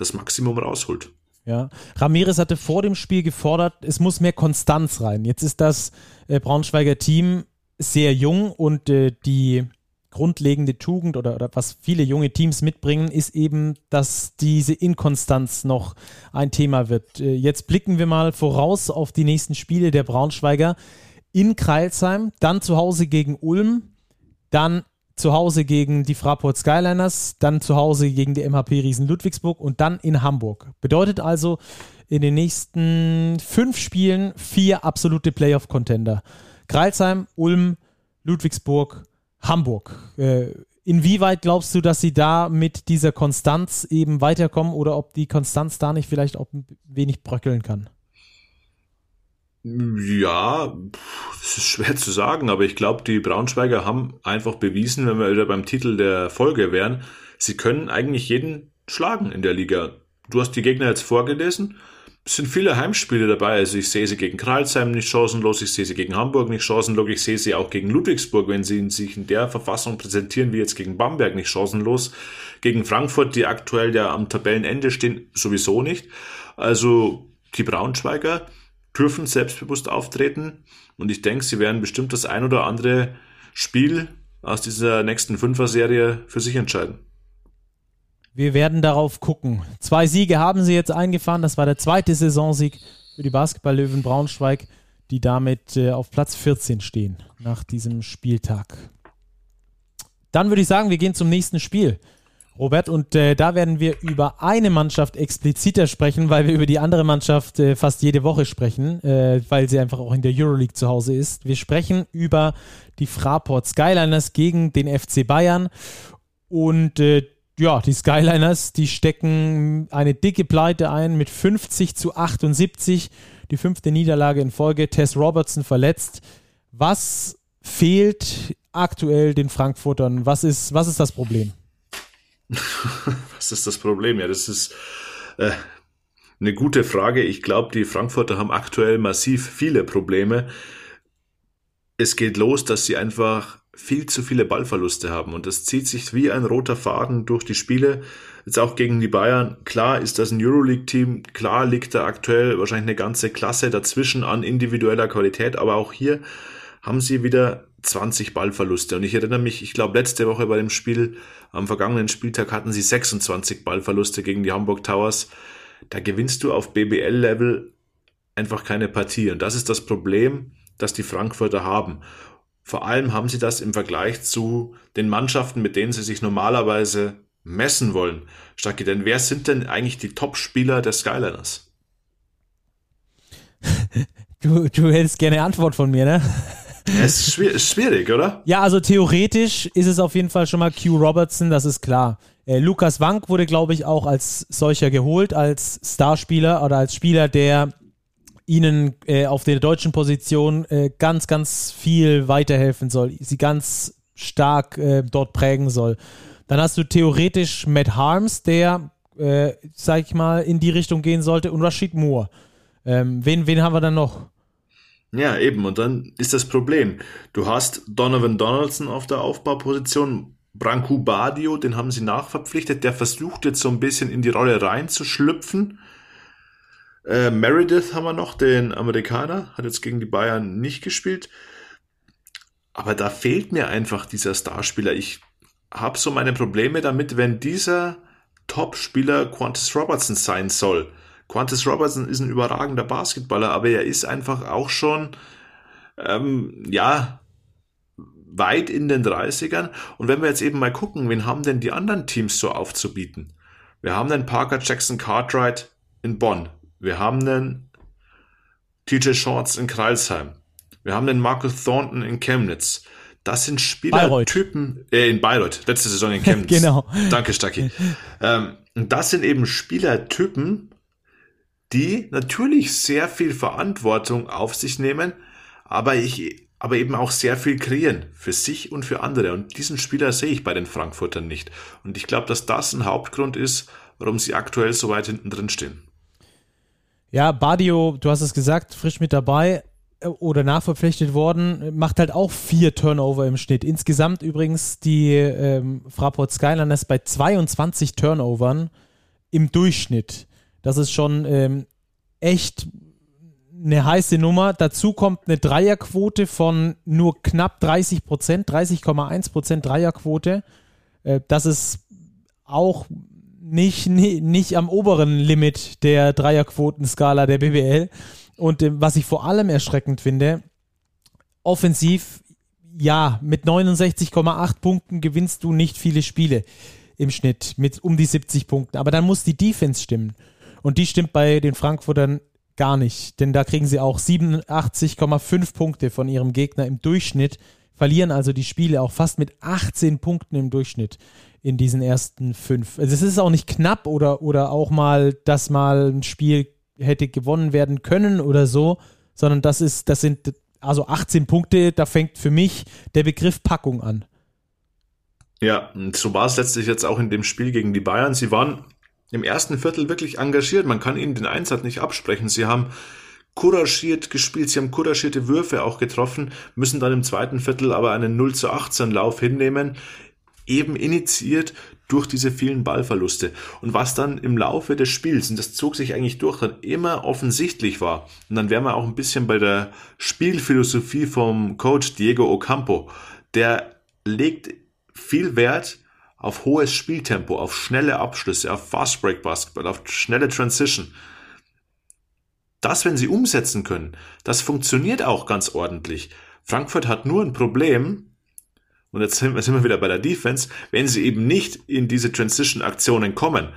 B: das Maximum rausholt.
A: Ja, Ramirez hatte vor dem Spiel gefordert, es muss mehr Konstanz rein. Jetzt ist das äh, Braunschweiger Team sehr jung und äh, die grundlegende Tugend oder, oder was viele junge Teams mitbringen, ist eben, dass diese Inkonstanz noch ein Thema wird. Äh, jetzt blicken wir mal voraus auf die nächsten Spiele der Braunschweiger in Kreilsheim, dann zu Hause gegen Ulm, dann zu Hause gegen die Fraport Skyliners, dann zu Hause gegen die MHP Riesen Ludwigsburg und dann in Hamburg. Bedeutet also in den nächsten fünf Spielen vier absolute Playoff-Contender. Kreilsheim, Ulm, Ludwigsburg, Hamburg. Äh, inwieweit glaubst du, dass sie da mit dieser Konstanz eben weiterkommen oder ob die Konstanz da nicht vielleicht auch ein wenig bröckeln kann?
B: Ja, das ist schwer zu sagen, aber ich glaube, die Braunschweiger haben einfach bewiesen, wenn wir wieder beim Titel der Folge wären, sie können eigentlich jeden schlagen in der Liga. Du hast die Gegner jetzt vorgelesen. Es sind viele Heimspiele dabei. Also ich sehe sie gegen Kralsheim nicht chancenlos, ich sehe sie gegen Hamburg nicht chancenlos, ich sehe sie auch gegen Ludwigsburg, wenn sie sich in der Verfassung präsentieren wie jetzt gegen Bamberg nicht chancenlos. Gegen Frankfurt, die aktuell ja am Tabellenende stehen, sowieso nicht. Also die Braunschweiger dürfen selbstbewusst auftreten und ich denke, sie werden bestimmt das ein oder andere Spiel aus dieser nächsten Fünfer-Serie für sich entscheiden.
A: Wir werden darauf gucken. Zwei Siege haben sie jetzt eingefahren. Das war der zweite Saisonsieg für die Basketball-Löwen Braunschweig, die damit äh, auf Platz 14 stehen nach diesem Spieltag. Dann würde ich sagen, wir gehen zum nächsten Spiel. Robert, und äh, da werden wir über eine Mannschaft expliziter sprechen, weil wir über die andere Mannschaft äh, fast jede Woche sprechen, äh, weil sie einfach auch in der Euroleague zu Hause ist. Wir sprechen über die Fraport Skyliners gegen den FC Bayern. Und äh, ja, die Skyliners, die stecken eine dicke Pleite ein mit 50 zu 78. Die fünfte Niederlage in Folge. Tess Robertson verletzt. Was fehlt aktuell den Frankfurtern? Was ist, was ist das Problem?
B: Was ist das Problem? Ja, das ist äh, eine gute Frage. Ich glaube, die Frankfurter haben aktuell massiv viele Probleme. Es geht los, dass sie einfach viel zu viele Ballverluste haben und das zieht sich wie ein roter Faden durch die Spiele. Jetzt auch gegen die Bayern. Klar ist das ein Euroleague-Team, klar liegt da aktuell wahrscheinlich eine ganze Klasse dazwischen an individueller Qualität, aber auch hier haben sie wieder 20 Ballverluste. Und ich erinnere mich, ich glaube, letzte Woche bei dem Spiel, am vergangenen Spieltag hatten sie 26 Ballverluste gegen die Hamburg Towers. Da gewinnst du auf BBL-Level einfach keine Partie. Und das ist das Problem, das die Frankfurter haben. Vor allem haben sie das im Vergleich zu den Mannschaften, mit denen sie sich normalerweise messen wollen. Stacki, denn wer sind denn eigentlich die Top-Spieler der Skyliners?
A: Du, du hättest gerne Antwort von mir, ne?
B: Es ist schwierig, oder?
A: Ja, also theoretisch ist es auf jeden Fall schon mal Q Robertson, das ist klar. Äh, Lukas Wank wurde, glaube ich, auch als solcher geholt, als Starspieler oder als Spieler, der ihnen äh, auf der deutschen Position äh, ganz, ganz viel weiterhelfen soll, sie ganz stark äh, dort prägen soll. Dann hast du theoretisch Matt Harms, der, äh, sag ich mal, in die Richtung gehen sollte, und Rashid Moore. Ähm, wen, wen haben wir dann noch?
B: Ja, eben. Und dann ist das Problem. Du hast Donovan Donaldson auf der Aufbauposition, Branku Badio, den haben sie nachverpflichtet. Der versucht jetzt so ein bisschen in die Rolle reinzuschlüpfen. Äh, Meredith haben wir noch, den Amerikaner, hat jetzt gegen die Bayern nicht gespielt. Aber da fehlt mir einfach dieser Starspieler. Ich habe so meine Probleme damit, wenn dieser Top-Spieler Quantus Robertson sein soll. Quantus Robertson ist ein überragender Basketballer, aber er ist einfach auch schon, ähm, ja, weit in den 30ern. Und wenn wir jetzt eben mal gucken, wen haben denn die anderen Teams so aufzubieten? Wir haben den Parker Jackson Cartwright in Bonn. Wir haben den TJ Shorts in Kreilsheim. Wir haben den Marcus Thornton in Chemnitz. Das sind Spielertypen äh, in Bayreuth, letzte Saison in Chemnitz.
A: genau.
B: Danke, Stacki. ähm, das sind eben Spielertypen, die natürlich sehr viel Verantwortung auf sich nehmen, aber ich, aber eben auch sehr viel kreieren für sich und für andere. Und diesen Spieler sehe ich bei den Frankfurtern nicht. Und ich glaube, dass das ein Hauptgrund ist, warum sie aktuell so weit hinten drin stehen.
A: Ja, Badio, du hast es gesagt, frisch mit dabei äh, oder nachverpflichtet worden, macht halt auch vier Turnover im Schnitt. Insgesamt übrigens die ähm, Fraport Skyliners bei 22 Turnovern im Durchschnitt. Das ist schon ähm, echt eine heiße Nummer. Dazu kommt eine Dreierquote von nur knapp 30 Prozent, 30,1 Prozent Dreierquote. Äh, das ist auch nicht, nicht, nicht am oberen Limit der Dreierquotenskala der BBL. Und äh, was ich vor allem erschreckend finde, offensiv, ja, mit 69,8 Punkten gewinnst du nicht viele Spiele im Schnitt mit um die 70 Punkten. Aber dann muss die Defense stimmen. Und die stimmt bei den Frankfurtern gar nicht, denn da kriegen sie auch 87,5 Punkte von ihrem Gegner im Durchschnitt, verlieren also die Spiele auch fast mit 18 Punkten im Durchschnitt in diesen ersten fünf. Also es ist auch nicht knapp oder, oder auch mal, dass mal ein Spiel hätte gewonnen werden können oder so, sondern das ist, das sind also 18 Punkte, da fängt für mich der Begriff Packung an.
B: Ja, so war es letztlich jetzt auch in dem Spiel gegen die Bayern. Sie waren im ersten Viertel wirklich engagiert. Man kann ihnen den Einsatz nicht absprechen. Sie haben couragiert gespielt, sie haben couragierte Würfe auch getroffen, müssen dann im zweiten Viertel aber einen 0 zu 18 Lauf hinnehmen, eben initiiert durch diese vielen Ballverluste. Und was dann im Laufe des Spiels, und das zog sich eigentlich durch, dann immer offensichtlich war, und dann wären wir auch ein bisschen bei der Spielphilosophie vom Coach Diego Ocampo, der legt viel Wert auf hohes Spieltempo, auf schnelle Abschlüsse, auf Fast Break Basketball, auf schnelle Transition. Das, wenn sie umsetzen können, das funktioniert auch ganz ordentlich. Frankfurt hat nur ein Problem, und jetzt sind wir wieder bei der Defense, wenn sie eben nicht in diese Transition-Aktionen kommen.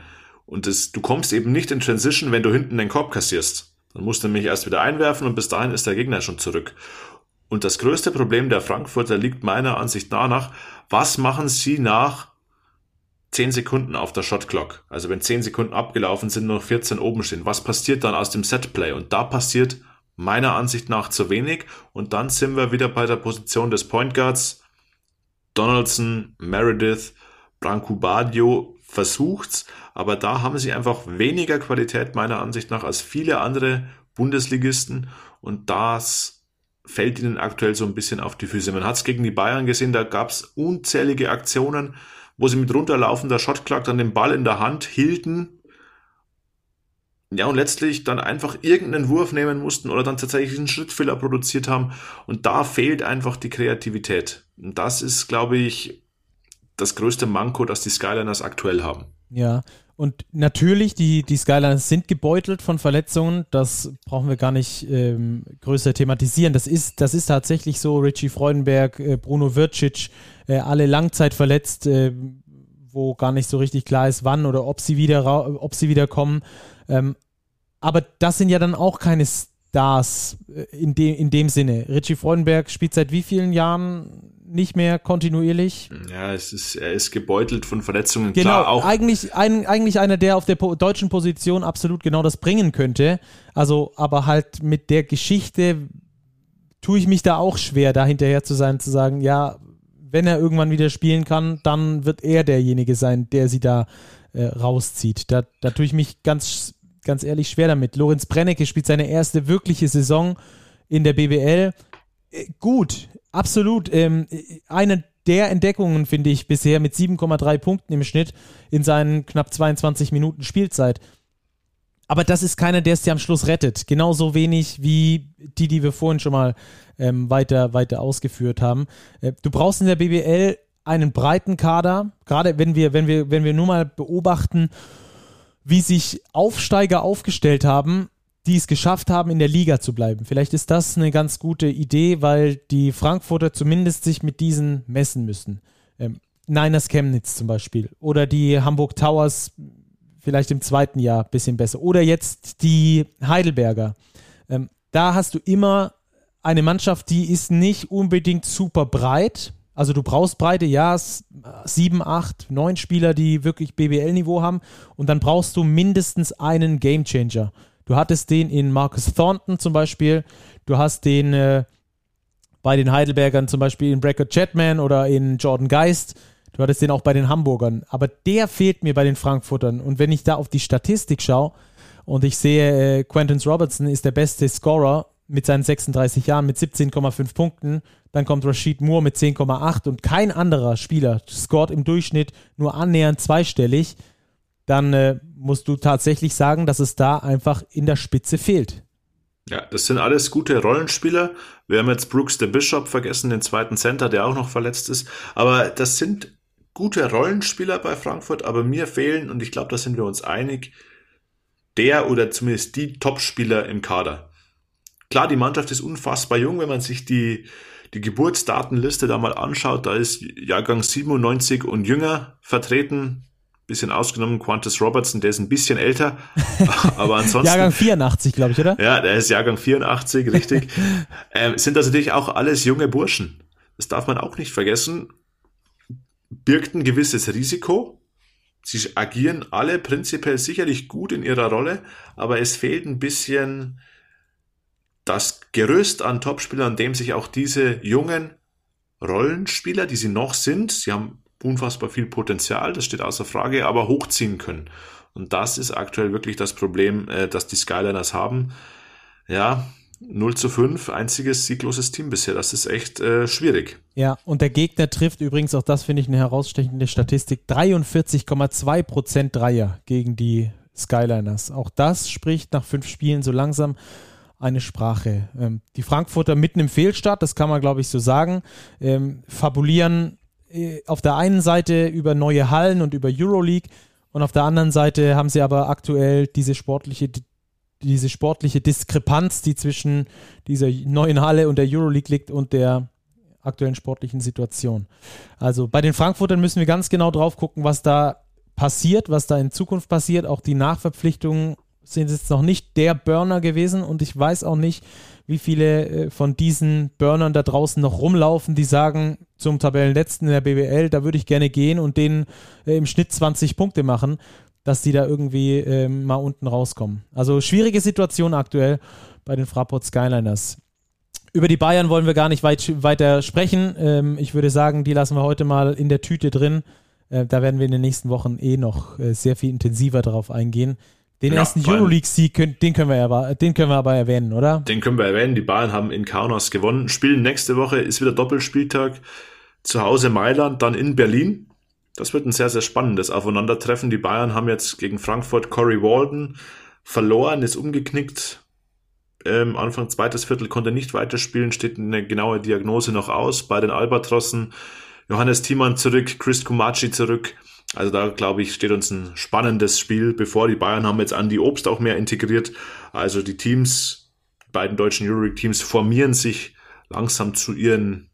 B: Und das, du kommst eben nicht in Transition, wenn du hinten den Korb kassierst. Dann musst du nämlich erst wieder einwerfen und bis dahin ist der Gegner schon zurück. Und das größte Problem der Frankfurter liegt meiner Ansicht nach, was machen sie nach 10 Sekunden auf der Shotclock. Also wenn 10 Sekunden abgelaufen sind, nur noch 14 oben stehen. Was passiert dann aus dem Setplay? Und da passiert meiner Ansicht nach zu wenig. Und dann sind wir wieder bei der Position des Point Guards. Donaldson, Meredith, Branco Badio versucht's, aber da haben sie einfach weniger Qualität meiner Ansicht nach als viele andere Bundesligisten und das fällt ihnen aktuell so ein bisschen auf die Füße. Man hat es gegen die Bayern gesehen, da gab's unzählige Aktionen, wo sie mit runterlaufender Shotclock dann den Ball in der Hand hielten. Ja, und letztlich dann einfach irgendeinen Wurf nehmen mussten oder dann tatsächlich einen Schrittfehler produziert haben. Und da fehlt einfach die Kreativität. Und das ist, glaube ich, das größte Manko, das die Skyliners aktuell haben.
A: Ja, und natürlich, die, die Skyliners sind gebeutelt von Verletzungen. Das brauchen wir gar nicht ähm, größer thematisieren. Das ist, das ist tatsächlich so. Richie Freudenberg, äh, Bruno Vircic, äh, alle Langzeit verletzt, äh, wo gar nicht so richtig klar ist, wann oder ob sie wieder, ob sie wieder kommen. Ähm, aber das sind ja dann auch keine Stars äh, in, de, in dem Sinne. Richie Freudenberg spielt seit wie vielen Jahren nicht mehr kontinuierlich.
B: Ja, es ist, er ist gebeutelt von Verletzungen.
A: Genau, Klar, auch eigentlich, ein, eigentlich einer, der auf der po deutschen Position absolut genau das bringen könnte. Also, aber halt mit der Geschichte tue ich mich da auch schwer, da hinterher zu sein, zu sagen, ja, wenn er irgendwann wieder spielen kann, dann wird er derjenige sein, der sie da äh, rauszieht. Da, da tue ich mich ganz, ganz ehrlich schwer damit. Lorenz Brennecke spielt seine erste wirkliche Saison in der BBL. Äh, gut, absolut. Ähm, eine der Entdeckungen, finde ich, bisher mit 7,3 Punkten im Schnitt in seinen knapp 22 Minuten Spielzeit. Aber das ist keiner, der es dir am Schluss rettet. Genauso wenig wie die, die wir vorhin schon mal ähm, weiter, weiter ausgeführt haben. Äh, du brauchst in der BBL einen breiten Kader, gerade wenn wir, wenn wir, wenn wir nur mal beobachten, wie sich Aufsteiger aufgestellt haben, die es geschafft haben, in der Liga zu bleiben. Vielleicht ist das eine ganz gute Idee, weil die Frankfurter zumindest sich mit diesen messen müssen. Ähm, Niners Chemnitz zum Beispiel oder die Hamburg Towers vielleicht im zweiten Jahr ein bisschen besser oder jetzt die Heidelberger. Ähm, da hast du immer eine Mannschaft, die ist nicht unbedingt super breit. Also du brauchst Breite, ja, sieben, acht, neun Spieler, die wirklich BBL-Niveau haben und dann brauchst du mindestens einen Gamechanger. Du hattest den in Marcus Thornton zum Beispiel, du hast den äh, bei den Heidelbergern zum Beispiel in Brackett Chatman oder in Jordan Geist. Du hattest den auch bei den Hamburgern. Aber der fehlt mir bei den Frankfurtern. Und wenn ich da auf die Statistik schaue und ich sehe, äh, Quentin Robertson ist der beste Scorer mit seinen 36 Jahren mit 17,5 Punkten. Dann kommt Rashid Moore mit 10,8 und kein anderer Spieler scoret im Durchschnitt nur annähernd zweistellig. Dann äh, musst du tatsächlich sagen, dass es da einfach in der Spitze fehlt.
B: Ja, das sind alles gute Rollenspieler. Wir haben jetzt Brooks the Bishop vergessen, den zweiten Center, der auch noch verletzt ist. Aber das sind gute Rollenspieler bei Frankfurt, aber mir fehlen, und ich glaube, da sind wir uns einig, der oder zumindest die Topspieler im Kader. Klar, die Mannschaft ist unfassbar jung, wenn man sich die, die Geburtsdatenliste da mal anschaut. Da ist Jahrgang 97 und jünger vertreten. Bisschen ausgenommen Qantas Robertson, der ist ein bisschen älter, aber ansonsten.
A: Jahrgang 84, glaube ich, oder?
B: Ja, der ist Jahrgang 84, richtig. ähm, sind das natürlich auch alles junge Burschen. Das darf man auch nicht vergessen. Birgt ein gewisses Risiko. Sie agieren alle prinzipiell sicherlich gut in ihrer Rolle, aber es fehlt ein bisschen das Gerüst an Topspielern, an dem sich auch diese jungen Rollenspieler, die sie noch sind, sie haben unfassbar viel Potenzial, das steht außer Frage, aber hochziehen können. Und das ist aktuell wirklich das Problem, äh, dass die Skyliners haben. Ja, 0 zu 5, einziges siegloses Team bisher. Das ist echt äh, schwierig.
A: Ja, und der Gegner trifft übrigens, auch das finde ich eine herausstechende Statistik, 43,2 Prozent Dreier gegen die Skyliners. Auch das spricht nach fünf Spielen so langsam eine Sprache. Ähm, die Frankfurter mitten im Fehlstart, das kann man glaube ich so sagen, ähm, fabulieren äh, auf der einen Seite über neue Hallen und über Euroleague und auf der anderen Seite haben sie aber aktuell diese sportliche diese sportliche Diskrepanz, die zwischen dieser neuen Halle und der Euroleague liegt und der aktuellen sportlichen Situation. Also bei den Frankfurtern müssen wir ganz genau drauf gucken, was da passiert, was da in Zukunft passiert. Auch die Nachverpflichtungen sind jetzt noch nicht der Burner gewesen und ich weiß auch nicht, wie viele äh, von diesen Burnern da draußen noch rumlaufen, die sagen zum Tabellenletzten in der BBL, da würde ich gerne gehen und denen äh, im Schnitt 20 Punkte machen, dass die da irgendwie äh, mal unten rauskommen. Also schwierige Situation aktuell bei den Fraport Skyliners. Über die Bayern wollen wir gar nicht weit, weiter sprechen. Ähm, ich würde sagen, die lassen wir heute mal in der Tüte drin. Äh, da werden wir in den nächsten Wochen eh noch äh, sehr viel intensiver darauf eingehen. Den ja, ersten Euroleague-Sieg, den können, wir aber, den können wir aber erwähnen, oder?
B: Den können wir erwähnen. Die Bayern haben in Kaunas gewonnen. Spielen nächste Woche, ist wieder Doppelspieltag. Zu Hause Mailand, dann in Berlin. Das wird ein sehr, sehr spannendes Aufeinandertreffen. Die Bayern haben jetzt gegen Frankfurt Corey Walden verloren, ist umgeknickt. Ähm, Anfang zweites Viertel konnte nicht weiterspielen, steht eine genaue Diagnose noch aus. Bei den Albatrossen Johannes Thiemann zurück, Chris Kumachi zurück. Also da, glaube ich, steht uns ein spannendes Spiel bevor. Die Bayern haben jetzt Andy Obst auch mehr integriert. Also die Teams, die beiden deutschen Euroleague-Teams formieren sich langsam zu ihren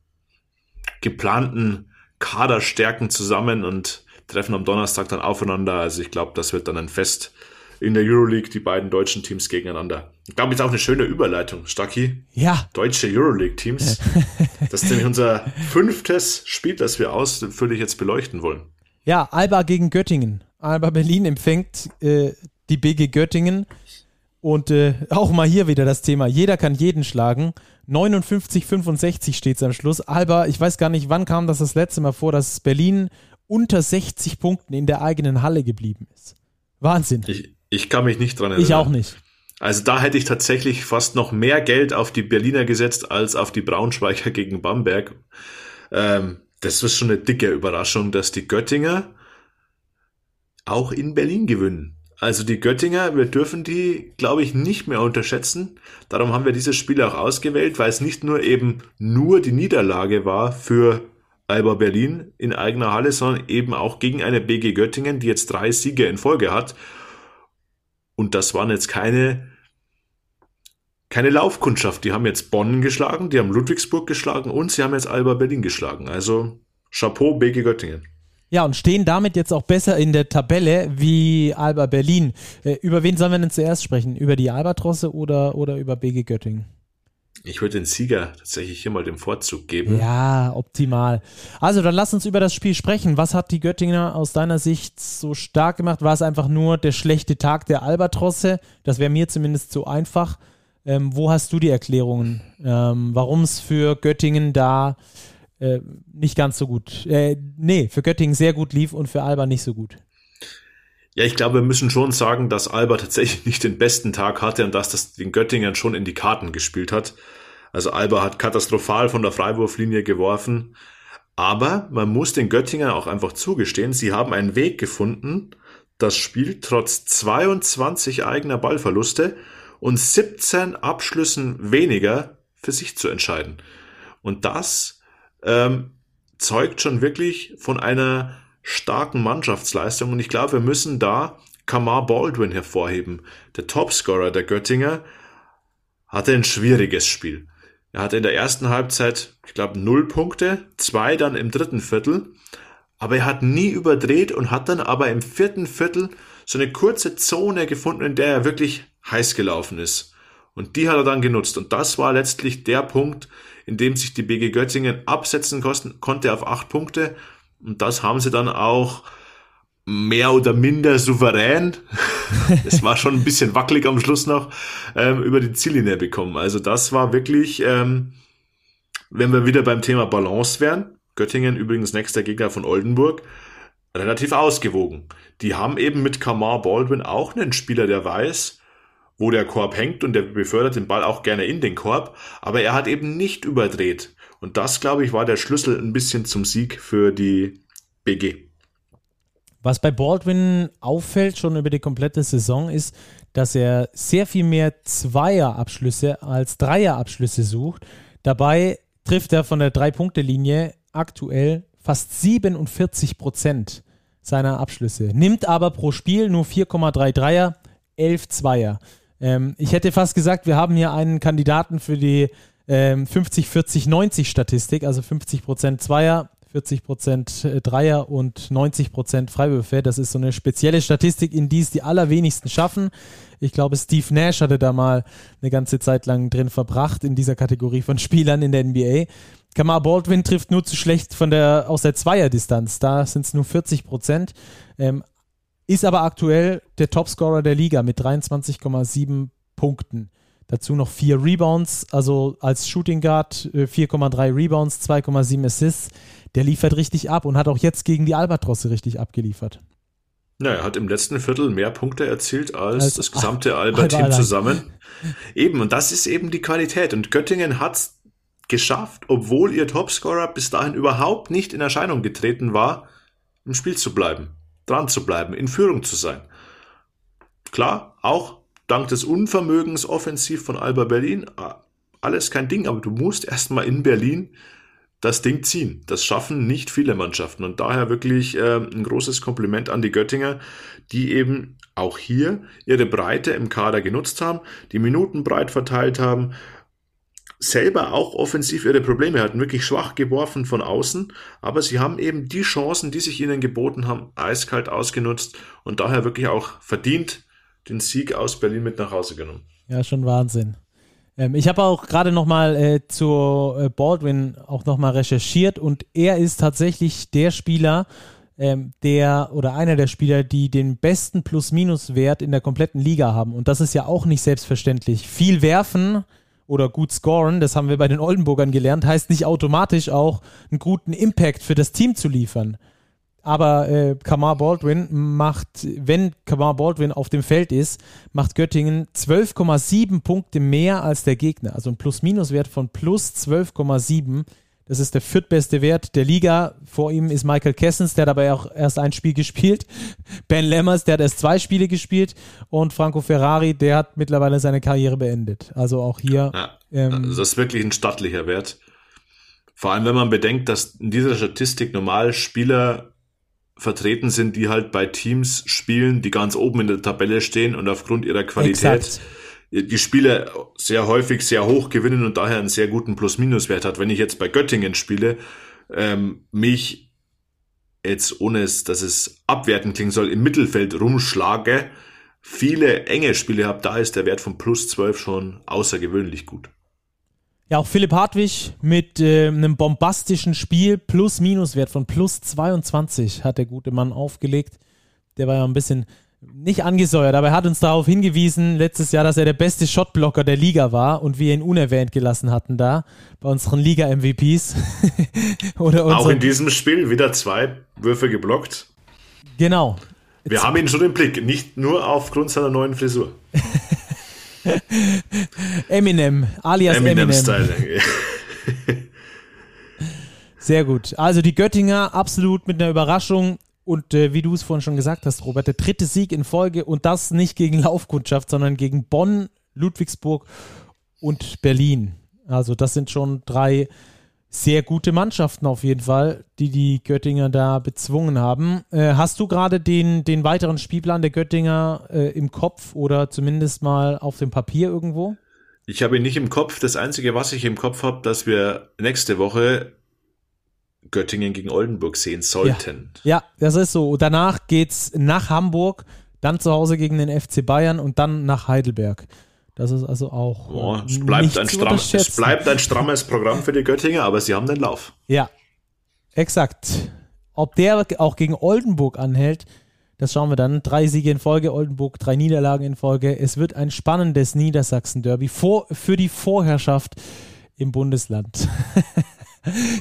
B: geplanten Kaderstärken zusammen und treffen am Donnerstag dann aufeinander. Also ich glaube, das wird dann ein Fest in der Euroleague, die beiden deutschen Teams gegeneinander. Ich glaube, ist auch eine schöne Überleitung, Stacki.
A: Ja.
B: Deutsche Euroleague-Teams. das ist nämlich unser fünftes Spiel, das wir ausführlich jetzt beleuchten wollen.
A: Ja, Alba gegen Göttingen. Alba Berlin empfängt äh, die BG Göttingen. Und äh, auch mal hier wieder das Thema. Jeder kann jeden schlagen. 59, 65 steht es am Schluss. Alba, ich weiß gar nicht, wann kam das das letzte Mal vor, dass Berlin unter 60 Punkten in der eigenen Halle geblieben ist. Wahnsinn.
B: Ich, ich kann mich nicht dran erinnern.
A: Ich auch nicht.
B: Also da hätte ich tatsächlich fast noch mehr Geld auf die Berliner gesetzt als auf die Braunschweiger gegen Bamberg. Ähm, das ist schon eine dicke Überraschung, dass die Göttinger auch in Berlin gewinnen. Also die Göttinger, wir dürfen die, glaube ich, nicht mehr unterschätzen. Darum haben wir dieses Spiel auch ausgewählt, weil es nicht nur eben nur die Niederlage war für Alba Berlin in eigener Halle, sondern eben auch gegen eine BG Göttingen, die jetzt drei Siege in Folge hat. Und das waren jetzt keine, keine Laufkundschaft. Die haben jetzt Bonn geschlagen, die haben Ludwigsburg geschlagen und sie haben jetzt Alba Berlin geschlagen. Also Chapeau BG Göttingen.
A: Ja, und stehen damit jetzt auch besser in der Tabelle wie Alba Berlin. Äh, über wen sollen wir denn zuerst sprechen? Über die Albatrosse oder, oder über BG Göttingen?
B: Ich würde den Sieger tatsächlich hier mal den Vorzug geben.
A: Ja, optimal. Also dann lass uns über das Spiel sprechen. Was hat die Göttinger aus deiner Sicht so stark gemacht? War es einfach nur der schlechte Tag der Albatrosse? Das wäre mir zumindest zu einfach. Ähm, wo hast du die Erklärungen, ähm, warum es für Göttingen da äh, nicht ganz so gut, äh, nee, für Göttingen sehr gut lief und für Alba nicht so gut?
B: Ja, ich glaube, wir müssen schon sagen, dass Alba tatsächlich nicht den besten Tag hatte und dass das den Göttingern schon in die Karten gespielt hat. Also Alba hat katastrophal von der Freiwurflinie geworfen. Aber man muss den Göttingern auch einfach zugestehen, sie haben einen Weg gefunden, das Spiel trotz 22 eigener Ballverluste und 17 Abschlüssen weniger für sich zu entscheiden. Und das ähm, zeugt schon wirklich von einer starken Mannschaftsleistung und ich glaube, wir müssen da Kamar Baldwin hervorheben. Der Topscorer der Göttinger hatte ein schwieriges Spiel. Er hatte in der ersten Halbzeit, ich glaube, null Punkte, zwei dann im dritten Viertel, aber er hat nie überdreht und hat dann aber im vierten Viertel so eine kurze Zone gefunden, in der er wirklich heiß gelaufen ist. Und die hat er dann genutzt. Und das war letztlich der Punkt, in dem sich die BG Göttingen absetzen konnte auf acht Punkte und das haben sie dann auch mehr oder minder souverän, es war schon ein bisschen wackelig am Schluss noch, ähm, über die Ziellinie bekommen. Also das war wirklich, ähm, wenn wir wieder beim Thema Balance wären, Göttingen übrigens nächster Gegner von Oldenburg, relativ ausgewogen. Die haben eben mit Kamar Baldwin auch einen Spieler, der weiß, wo der Korb hängt und der befördert den Ball auch gerne in den Korb, aber er hat eben nicht überdreht. Und das, glaube ich, war der Schlüssel ein bisschen zum Sieg für die BG.
A: Was bei Baldwin auffällt, schon über die komplette Saison, ist, dass er sehr viel mehr Zweierabschlüsse als Dreierabschlüsse sucht. Dabei trifft er von der Drei-Punkte-Linie aktuell fast 47 Prozent seiner Abschlüsse. Nimmt aber pro Spiel nur 4,3 Dreier, 11 Zweier. Ähm, ich hätte fast gesagt, wir haben hier einen Kandidaten für die ähm, 50, 40, 90 Statistik, also 50 Prozent Zweier, 40 Prozent äh, Dreier und 90 Prozent Freiwürfe. Das ist so eine spezielle Statistik, in die es die allerwenigsten schaffen. Ich glaube, Steve Nash hatte da mal eine ganze Zeit lang drin verbracht in dieser Kategorie von Spielern in der NBA. Kamar Baldwin trifft nur zu schlecht von der, aus der Zweierdistanz. Da sind es nur 40 Prozent. Ähm, ist aber aktuell der Topscorer der Liga mit 23,7 Punkten. Dazu noch vier Rebounds, also als Shooting Guard 4,3 äh, Rebounds, 2,7 Assists. Der liefert richtig ab und hat auch jetzt gegen die Albatrosse richtig abgeliefert.
B: Ja, er hat im letzten Viertel mehr Punkte erzielt als, als das gesamte Alba-Team zusammen. Eben, und das ist eben die Qualität. Und Göttingen hat es geschafft, obwohl ihr Topscorer bis dahin überhaupt nicht in Erscheinung getreten war, im Spiel zu bleiben, dran zu bleiben, in Führung zu sein. Klar, auch dank des Unvermögens offensiv von Alba Berlin, alles kein Ding, aber du musst erstmal in Berlin das Ding ziehen. Das schaffen nicht viele Mannschaften und daher wirklich äh, ein großes Kompliment an die Göttinger, die eben auch hier ihre Breite im Kader genutzt haben, die Minuten breit verteilt haben, selber auch offensiv ihre Probleme hatten, wirklich schwach geworfen von außen, aber sie haben eben die Chancen, die sich ihnen geboten haben, eiskalt ausgenutzt und daher wirklich auch verdient den Sieg aus Berlin mit nach Hause genommen.
A: Ja, schon Wahnsinn. Ähm, ich habe auch gerade nochmal äh, zu äh, Baldwin auch nochmal recherchiert und er ist tatsächlich der Spieler, ähm, der oder einer der Spieler, die den besten Plus-Minus-Wert in der kompletten Liga haben. Und das ist ja auch nicht selbstverständlich. Viel werfen oder gut scoren, das haben wir bei den Oldenburgern gelernt, heißt nicht automatisch auch einen guten Impact für das Team zu liefern. Aber äh, Kamar Baldwin macht, wenn Kamar Baldwin auf dem Feld ist, macht Göttingen 12,7 Punkte mehr als der Gegner. Also ein Plus-Minus-Wert von plus 12,7. Das ist der viertbeste Wert der Liga. Vor ihm ist Michael Kessens, der aber auch erst ein Spiel gespielt. Ben Lemmers, der hat erst zwei Spiele gespielt. Und Franco Ferrari, der hat mittlerweile seine Karriere beendet. Also auch hier. Ja,
B: ähm, das ist wirklich ein stattlicher Wert. Vor allem, wenn man bedenkt, dass in dieser Statistik normal Spieler vertreten sind, die halt bei Teams spielen, die ganz oben in der Tabelle stehen und aufgrund ihrer Qualität Exakt. die Spiele sehr häufig sehr hoch gewinnen und daher einen sehr guten Plus-Minus-Wert hat. Wenn ich jetzt bei Göttingen spiele, ähm, mich jetzt ohne es, dass es abwerten klingen soll, im Mittelfeld rumschlage, viele enge Spiele habe, da ist der Wert von plus 12 schon außergewöhnlich gut.
A: Ja, auch Philipp Hartwig mit äh, einem bombastischen Spiel, Plus-Minus-Wert von plus 22 hat der gute Mann aufgelegt. Der war ja ein bisschen nicht angesäuert, aber er hat uns darauf hingewiesen letztes Jahr, dass er der beste Shotblocker der Liga war und wir ihn unerwähnt gelassen hatten da bei unseren Liga-MVPs.
B: Auch in diesem Spiel wieder zwei Würfe geblockt.
A: Genau.
B: Wir Jetzt haben ihn schon im Blick, nicht nur aufgrund seiner neuen Frisur.
A: Eminem, alias Eminem. Eminem. Sehr gut. Also die Göttinger absolut mit einer Überraschung und äh, wie du es vorhin schon gesagt hast, Robert, der dritte Sieg in Folge und das nicht gegen Laufkundschaft, sondern gegen Bonn, Ludwigsburg und Berlin. Also das sind schon drei sehr gute Mannschaften auf jeden Fall, die die Göttinger da bezwungen haben. Äh, hast du gerade den, den weiteren Spielplan der Göttinger äh, im Kopf oder zumindest mal auf dem Papier irgendwo?
B: Ich habe ihn nicht im Kopf. Das Einzige, was ich im Kopf habe, dass wir nächste Woche Göttingen gegen Oldenburg sehen sollten.
A: Ja, ja das ist so. Danach geht's nach Hamburg, dann zu Hause gegen den FC Bayern und dann nach Heidelberg. Das ist also auch.
B: Boah, es, bleibt ein stramm, es bleibt ein strammes Programm für die Göttinger, aber sie haben den Lauf.
A: Ja, exakt. Ob der auch gegen Oldenburg anhält, das schauen wir dann. Drei Siege in Folge, Oldenburg, drei Niederlagen in Folge. Es wird ein spannendes Niedersachsen-Derby für die Vorherrschaft im Bundesland.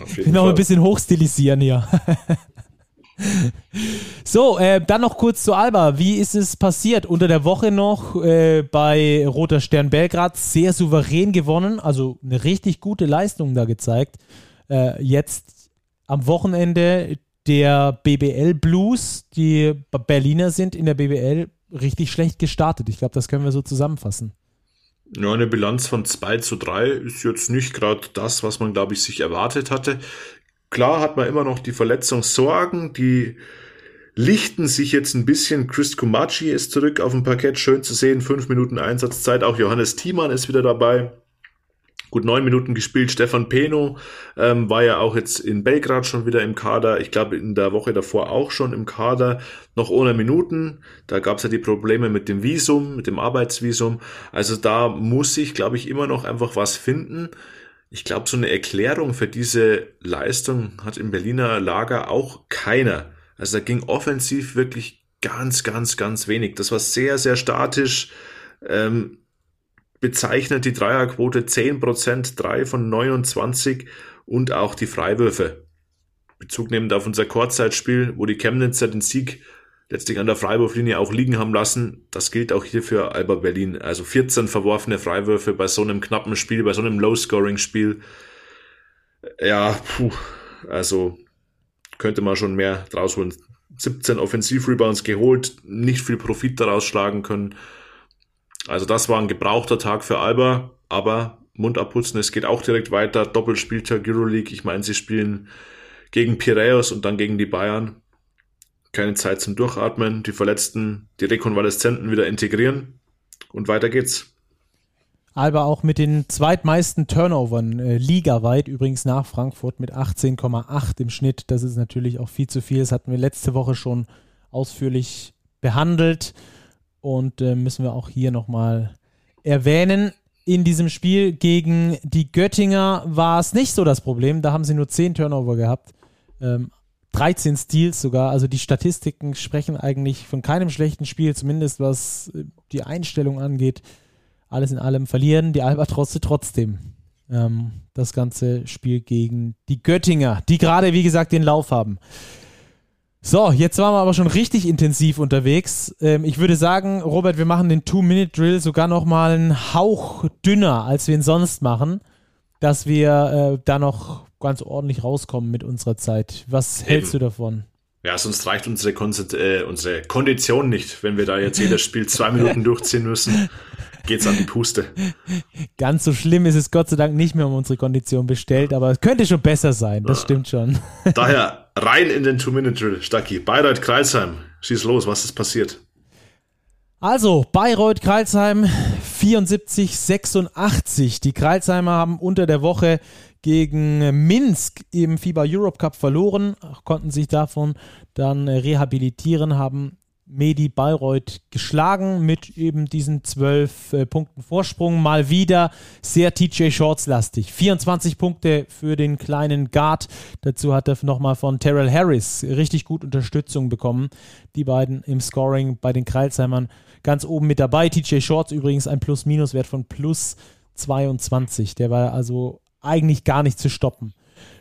A: Ich will noch ein bisschen hochstilisieren hier. so, äh, dann noch kurz zu Alba. Wie ist es passiert? Unter der Woche noch äh, bei Roter Stern Belgrad sehr souverän gewonnen, also eine richtig gute Leistung da gezeigt. Äh, jetzt am Wochenende der BBL Blues, die Berliner sind in der BBL richtig schlecht gestartet. Ich glaube, das können wir so zusammenfassen.
B: Ja, eine Bilanz von 2 zu 3 ist jetzt nicht gerade das, was man, glaube ich, sich erwartet hatte. Klar hat man immer noch die Verletzungssorgen, die lichten sich jetzt ein bisschen. Chris Kumachi ist zurück auf dem Parkett, schön zu sehen. Fünf Minuten Einsatzzeit. Auch Johannes Thiemann ist wieder dabei gut neun Minuten gespielt. Stefan Peno ähm, war ja auch jetzt in Belgrad schon wieder im Kader. Ich glaube in der Woche davor auch schon im Kader, noch ohne Minuten. Da gab es ja die Probleme mit dem Visum, mit dem Arbeitsvisum. Also da muss ich, glaube ich, immer noch einfach was finden. Ich glaube, so eine Erklärung für diese Leistung hat im Berliner Lager auch keiner. Also da ging offensiv wirklich ganz, ganz, ganz wenig. Das war sehr, sehr statisch. Ähm, bezeichnet die Dreierquote 10%, 3 von 29 und auch die Freiwürfe. Bezug nehmend auf unser Kurzzeitspiel, wo die Chemnitzer den Sieg letztlich an der Freiwurflinie auch liegen haben lassen. Das gilt auch hier für Alba Berlin. Also 14 verworfene Freiwürfe bei so einem knappen Spiel, bei so einem Low-Scoring-Spiel. Ja, puh, also könnte man schon mehr draus holen. 17 Offensiv-Rebounds geholt, nicht viel Profit daraus schlagen können. Also das war ein gebrauchter Tag für Alba, aber Mund abputzen, es geht auch direkt weiter. Doppelspieltag Euroleague. Ich meine, sie spielen gegen Piraeus und dann gegen die Bayern. Keine Zeit zum Durchatmen. Die Verletzten, die Rekonvaleszenten wieder integrieren. Und weiter geht's.
A: Alba auch mit den zweitmeisten Turnovern äh, ligaweit, übrigens nach Frankfurt mit 18,8 im Schnitt. Das ist natürlich auch viel zu viel. Das hatten wir letzte Woche schon ausführlich behandelt und äh, müssen wir auch hier nochmal erwähnen. In diesem Spiel gegen die Göttinger war es nicht so das Problem. Da haben sie nur 10 Turnover gehabt. Ähm, 13 Steals sogar. Also die Statistiken sprechen eigentlich von keinem schlechten Spiel, zumindest was äh, die Einstellung angeht. Alles in allem verlieren die Albatrosse trotzdem ähm, das ganze Spiel gegen die Göttinger, die gerade, wie gesagt, den Lauf haben. So, jetzt waren wir aber schon richtig intensiv unterwegs. Ähm, ich würde sagen, Robert, wir machen den Two-Minute-Drill sogar noch mal einen Hauch dünner, als wir ihn sonst machen, dass wir äh, da noch ganz ordentlich rauskommen mit unserer Zeit. Was Eben. hältst du davon?
B: Ja, sonst reicht unsere, äh, unsere Kondition nicht, wenn wir da jetzt jedes Spiel zwei Minuten durchziehen müssen. geht's an die Puste.
A: Ganz so schlimm ist es Gott sei Dank nicht mehr um unsere Kondition bestellt, aber es könnte schon besser sein, das stimmt schon.
B: Daher rein in den Two-Minute-Drill, Stacki. Bayreuth Kreisheim, schieß los, was ist passiert?
A: Also, Bayreuth Kreilsheim 74, 86. Die Kreilsheimer haben unter der Woche gegen Minsk im FIBA Europe Cup verloren, konnten sich davon dann rehabilitieren, haben Medi Bayreuth geschlagen mit eben diesen zwölf äh, Punkten Vorsprung. Mal wieder sehr TJ Shorts lastig. 24 Punkte für den kleinen Guard. Dazu hat er nochmal von Terrell Harris richtig gut Unterstützung bekommen. Die beiden im Scoring bei den Kreilsheimern ganz oben mit dabei. TJ Shorts übrigens ein Plus-Minus-Wert von plus 22. Der war also eigentlich gar nicht zu stoppen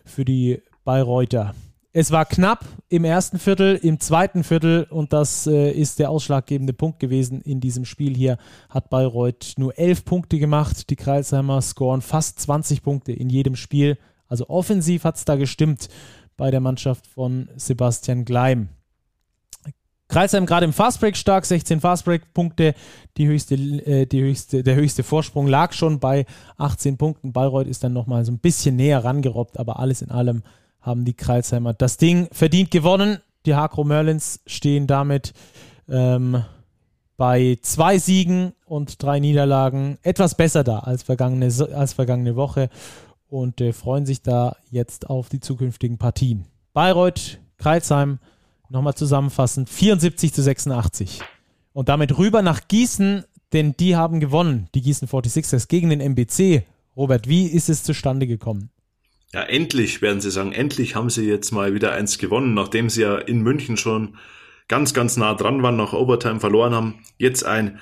A: für die Bayreuther. Es war knapp im ersten Viertel, im zweiten Viertel und das äh, ist der ausschlaggebende Punkt gewesen in diesem Spiel hier. Hat Bayreuth nur elf Punkte gemacht. Die Kreisheimer scoren fast 20 Punkte in jedem Spiel. Also offensiv hat es da gestimmt bei der Mannschaft von Sebastian Gleim. Kreisheim gerade im Fastbreak stark, 16 Fastbreak-Punkte. Die höchste, äh, die höchste, der höchste Vorsprung lag schon bei 18 Punkten. Bayreuth ist dann nochmal so ein bisschen näher rangerobbt, aber alles in allem haben die Kreisheimer das Ding verdient gewonnen. Die Hakro Merlins stehen damit ähm, bei zwei Siegen und drei Niederlagen etwas besser da als vergangene, als vergangene Woche und äh, freuen sich da jetzt auf die zukünftigen Partien. Bayreuth, Kreisheim, nochmal zusammenfassend, 74 zu 86. Und damit rüber nach Gießen, denn die haben gewonnen, die Gießen 46ers gegen den MBC. Robert, wie ist es zustande gekommen?
B: Ja, endlich werden sie sagen, endlich haben sie jetzt mal wieder eins gewonnen, nachdem sie ja in München schon ganz, ganz nah dran waren, nach Overtime verloren haben. Jetzt ein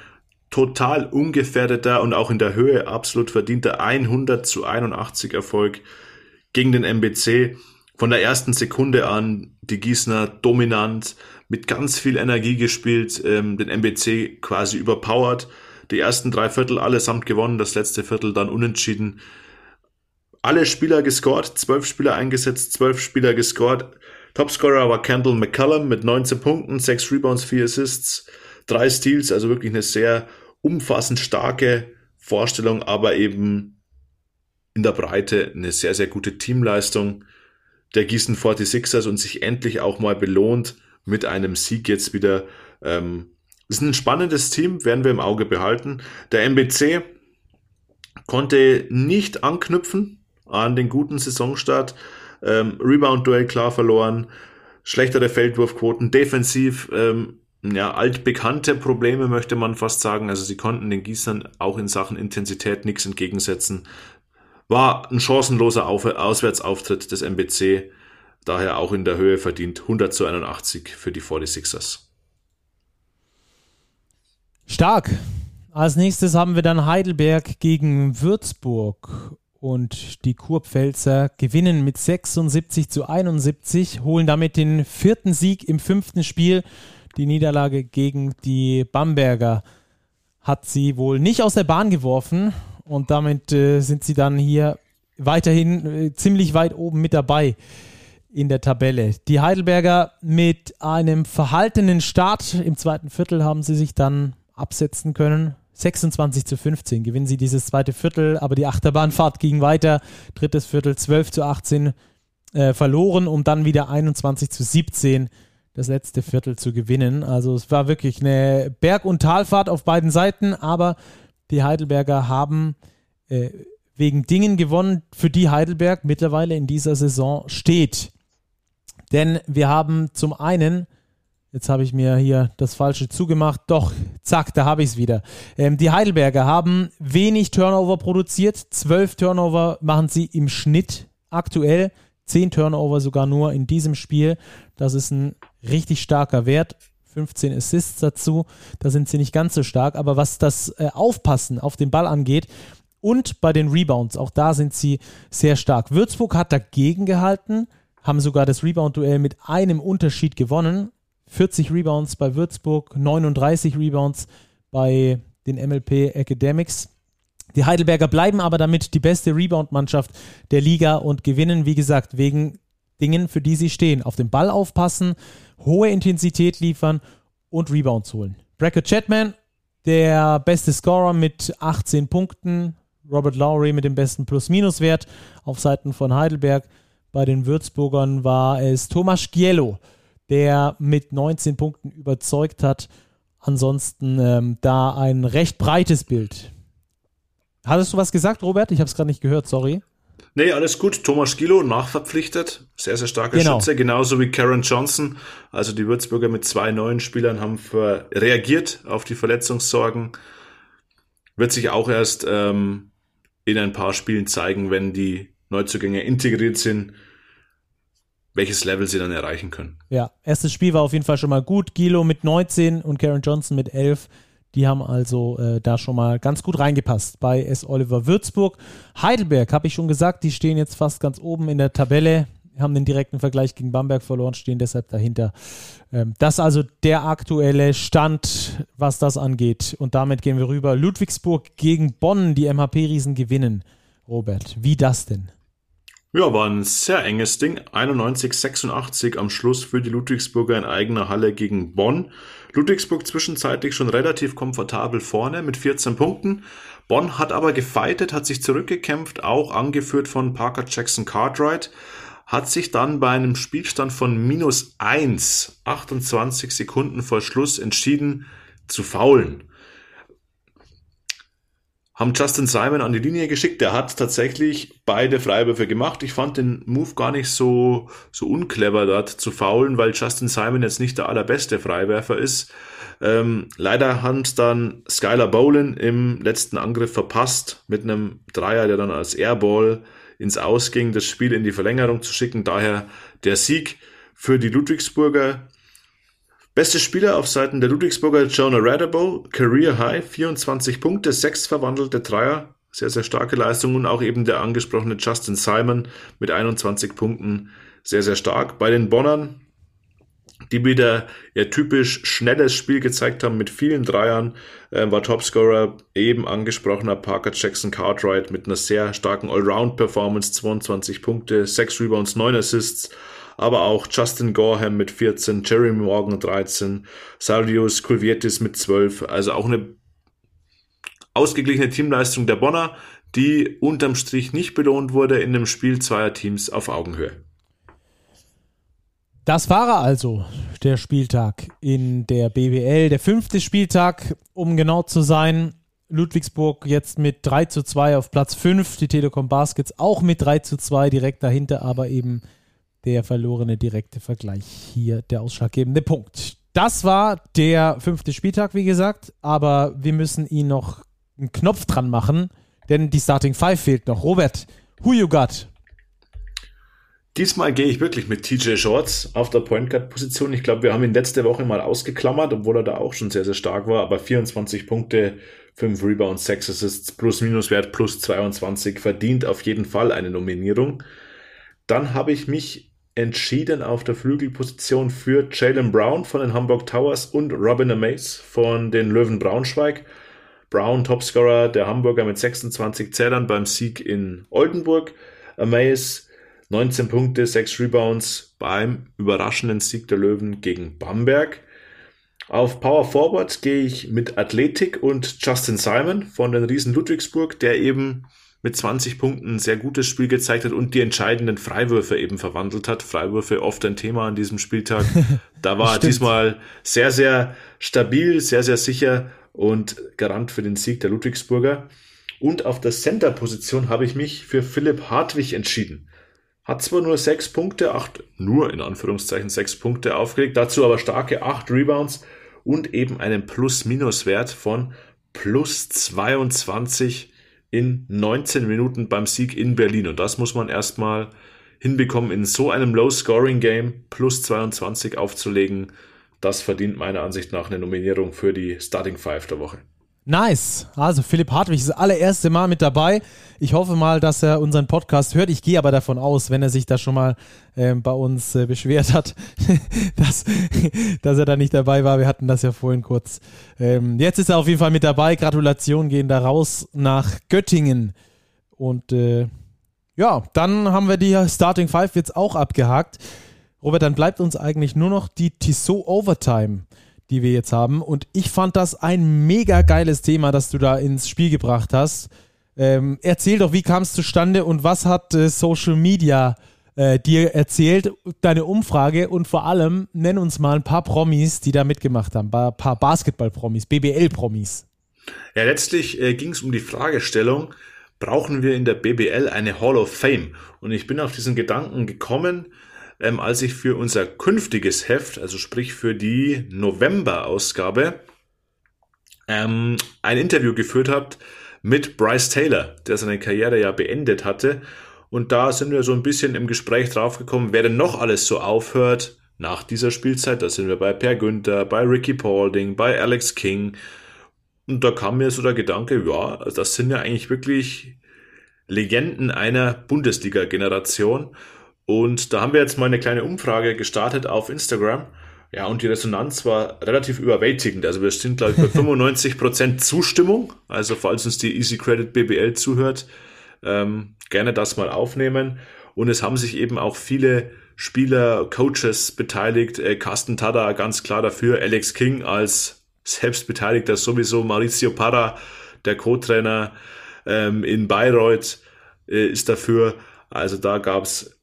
B: total ungefährdeter und auch in der Höhe absolut verdienter 100 zu 81 Erfolg gegen den MBC von der ersten Sekunde an die Gießener dominant, mit ganz viel Energie gespielt, ähm, den MBC quasi überpowered. Die ersten drei Viertel allesamt gewonnen, das letzte Viertel dann unentschieden. Alle Spieler gescored, zwölf Spieler eingesetzt, zwölf Spieler gescored. Topscorer war Kendall McCallum mit 19 Punkten, sechs Rebounds, vier Assists, drei Steals, also wirklich eine sehr umfassend starke Vorstellung, aber eben in der Breite eine sehr, sehr gute Teamleistung der Gießen 46ers und sich endlich auch mal belohnt mit einem Sieg jetzt wieder. Ähm, ist ein spannendes Team, werden wir im Auge behalten. Der MBC konnte nicht anknüpfen an den guten Saisonstart. Ähm, Rebound-Duell klar verloren, schlechtere Feldwurfquoten, defensiv ähm, ja, altbekannte Probleme, möchte man fast sagen. Also sie konnten den Gießern auch in Sachen Intensität nichts entgegensetzen. War ein chancenloser Auf Auswärtsauftritt des MBC, daher auch in der Höhe verdient 100 zu 81 für die 46ers.
A: Stark. Als nächstes haben wir dann Heidelberg gegen Würzburg und die Kurpfälzer gewinnen mit 76 zu 71, holen damit den vierten Sieg im fünften Spiel. Die Niederlage gegen die Bamberger hat sie wohl nicht aus der Bahn geworfen und damit äh, sind sie dann hier weiterhin äh, ziemlich weit oben mit dabei in der Tabelle. Die Heidelberger mit einem verhaltenen Start im zweiten Viertel haben sie sich dann absetzen können. 26 zu 15 gewinnen sie dieses zweite Viertel, aber die Achterbahnfahrt ging weiter. Drittes Viertel 12 zu 18 äh, verloren, um dann wieder 21 zu 17 das letzte Viertel zu gewinnen. Also es war wirklich eine Berg- und Talfahrt auf beiden Seiten, aber die Heidelberger haben äh, wegen Dingen gewonnen, für die Heidelberg mittlerweile in dieser Saison steht. Denn wir haben zum einen, jetzt habe ich mir hier das Falsche zugemacht, doch, zack, da habe ich es wieder. Ähm, die Heidelberger haben wenig Turnover produziert, zwölf Turnover machen sie im Schnitt aktuell, zehn Turnover sogar nur in diesem Spiel. Das ist ein richtig starker Wert 15 Assists dazu. Da sind sie nicht ganz so stark. Aber was das äh, Aufpassen auf den Ball angeht und bei den Rebounds, auch da sind sie sehr stark. Würzburg hat dagegen gehalten, haben sogar das Rebound-Duell mit einem Unterschied gewonnen. 40 Rebounds bei Würzburg, 39 Rebounds bei den MLP Academics. Die Heidelberger bleiben aber damit die beste Rebound-Mannschaft der Liga und gewinnen, wie gesagt, wegen Dingen, für die sie stehen. Auf den Ball aufpassen, hohe Intensität liefern und Rebounds holen. Brackett Chatman der beste Scorer mit 18 Punkten. Robert Lowry mit dem besten Plus-Minus-Wert auf Seiten von Heidelberg. Bei den Würzburgern war es Thomas Giello, der mit 19 Punkten überzeugt hat. Ansonsten ähm, da ein recht breites Bild. Hattest du was gesagt, Robert? Ich habe es gerade nicht gehört, sorry.
B: Nee, alles gut. Thomas Gilo nachverpflichtet. Sehr, sehr starker genau. Schütze. Genauso wie Karen Johnson. Also die Würzburger mit zwei neuen Spielern haben reagiert auf die Verletzungssorgen. Wird sich auch erst ähm, in ein paar Spielen zeigen, wenn die Neuzugänge integriert sind, welches Level sie dann erreichen können.
A: Ja, erstes Spiel war auf jeden Fall schon mal gut. Gilo mit 19 und Karen Johnson mit 11. Die haben also äh, da schon mal ganz gut reingepasst bei S. Oliver Würzburg. Heidelberg, habe ich schon gesagt, die stehen jetzt fast ganz oben in der Tabelle, haben den direkten Vergleich gegen Bamberg verloren, stehen deshalb dahinter. Ähm, das ist also der aktuelle Stand, was das angeht. Und damit gehen wir rüber. Ludwigsburg gegen Bonn, die MHP-Riesen gewinnen. Robert, wie das denn?
B: Ja, war ein sehr enges Ding. 91-86 am Schluss für die Ludwigsburger in eigener Halle gegen Bonn. Ludwigsburg zwischenzeitlich schon relativ komfortabel vorne mit 14 Punkten. Bonn hat aber gefeitet, hat sich zurückgekämpft, auch angeführt von Parker Jackson Cartwright, hat sich dann bei einem Spielstand von minus 1, 28 Sekunden vor Schluss entschieden zu faulen haben Justin Simon an die Linie geschickt. Der hat tatsächlich beide Freiwürfe gemacht. Ich fand den Move gar nicht so, so unclever dort zu faulen, weil Justin Simon jetzt nicht der allerbeste Freiwerfer ist. Ähm, leider hat dann Skylar Bolin im letzten Angriff verpasst, mit einem Dreier, der dann als Airball ins Ausging, das Spiel in die Verlängerung zu schicken. Daher der Sieg für die Ludwigsburger. Beste Spieler auf Seiten der Ludwigsburger Jonah Radabo, Career High, 24 Punkte, 6 verwandelte Dreier, sehr, sehr starke Leistung und auch eben der angesprochene Justin Simon mit 21 Punkten, sehr, sehr stark. Bei den Bonnern, die wieder ihr typisch schnelles Spiel gezeigt haben mit vielen Dreiern, äh, war Topscorer eben angesprochener Parker Jackson Cartwright mit einer sehr starken Allround-Performance, 22 Punkte, 6 Rebounds, 9 Assists aber auch Justin Gorham mit 14, Jeremy Morgan 13, Salvius Kulvietis mit 12. Also auch eine ausgeglichene Teamleistung der Bonner, die unterm Strich nicht belohnt wurde in einem Spiel zweier Teams auf Augenhöhe.
A: Das war also, der Spieltag in der BWL. Der fünfte Spieltag, um genau zu sein. Ludwigsburg jetzt mit 3 zu 2 auf Platz 5. Die Telekom Baskets auch mit 3 zu 2 direkt dahinter, aber eben der verlorene direkte Vergleich hier der ausschlaggebende Punkt. Das war der fünfte Spieltag, wie gesagt, aber wir müssen ihn noch einen Knopf dran machen, denn die Starting Five fehlt noch. Robert, who you got?
B: Diesmal gehe ich wirklich mit TJ Shorts auf der Point Guard Position. Ich glaube, wir haben ihn letzte Woche mal ausgeklammert, obwohl er da auch schon sehr, sehr stark war. Aber 24 Punkte, 5 Rebounds, 6 Assists, plus minus Wert plus 22 verdient auf jeden Fall eine Nominierung. Dann habe ich mich entschieden auf der Flügelposition für Jalen Brown von den Hamburg Towers und Robin Amaze von den Löwen Braunschweig. Brown, Topscorer der Hamburger mit 26 Zählern beim Sieg in Oldenburg. Amaze 19 Punkte, 6 Rebounds beim überraschenden Sieg der Löwen gegen Bamberg. Auf Power Forward gehe ich mit Athletik und Justin Simon von den Riesen Ludwigsburg, der eben mit 20 Punkten ein sehr gutes Spiel gezeigt hat und die entscheidenden Freiwürfe eben verwandelt hat. Freiwürfe oft ein Thema an diesem Spieltag. Da war er diesmal sehr, sehr stabil, sehr, sehr sicher und Garant für den Sieg der Ludwigsburger. Und auf der Center-Position habe ich mich für Philipp Hartwig entschieden. Hat zwar nur sechs Punkte, acht, nur in Anführungszeichen sechs Punkte aufgelegt, dazu aber starke acht Rebounds und eben einen Plus-Minus-Wert von plus 22 in 19 Minuten beim Sieg in Berlin. Und das muss man erstmal hinbekommen, in so einem Low-Scoring-Game plus 22 aufzulegen. Das verdient meiner Ansicht nach eine Nominierung für die Starting Five der Woche.
A: Nice. Also Philipp Hartwig ist das allererste Mal mit dabei. Ich hoffe mal, dass er unseren Podcast hört. Ich gehe aber davon aus, wenn er sich da schon mal äh, bei uns äh, beschwert hat, dass, dass er da nicht dabei war. Wir hatten das ja vorhin kurz. Ähm, jetzt ist er auf jeden Fall mit dabei. Gratulationen gehen da raus nach Göttingen. Und äh, ja, dann haben wir die Starting Five jetzt auch abgehakt. Robert, dann bleibt uns eigentlich nur noch die Tissot Overtime die wir jetzt haben. Und ich fand das ein mega geiles Thema, das du da ins Spiel gebracht hast. Ähm, erzähl doch, wie kam es zustande und was hat äh, Social Media äh, dir erzählt, deine Umfrage und vor allem nenn uns mal ein paar Promis, die da mitgemacht haben, ein paar Basketball-Promis, BBL-Promis.
B: Ja, letztlich äh, ging es um die Fragestellung, brauchen wir in der BBL eine Hall of Fame? Und ich bin auf diesen Gedanken gekommen, ähm, als ich für unser künftiges Heft, also sprich für die November-Ausgabe, ähm, ein Interview geführt habe mit Bryce Taylor, der seine Karriere ja beendet hatte. Und da sind wir so ein bisschen im Gespräch draufgekommen, wer denn noch alles so aufhört nach dieser Spielzeit. Da sind wir bei Per Günther, bei Ricky Paulding, bei Alex King. Und da kam mir so der Gedanke, ja, das sind ja eigentlich wirklich Legenden einer Bundesliga-Generation. Und da haben wir jetzt mal eine kleine Umfrage gestartet auf Instagram. Ja, und die Resonanz war relativ überwältigend. Also wir sind, glaube ich, bei 95% Zustimmung. Also falls uns die Easy Credit BBL zuhört, ähm, gerne das mal aufnehmen. Und es haben sich eben auch viele Spieler, Coaches beteiligt. Äh, Carsten Tada ganz klar dafür. Alex King als Selbstbeteiligter sowieso. Maurizio Parra, der Co-Trainer ähm, in Bayreuth, äh, ist dafür. Also da gab's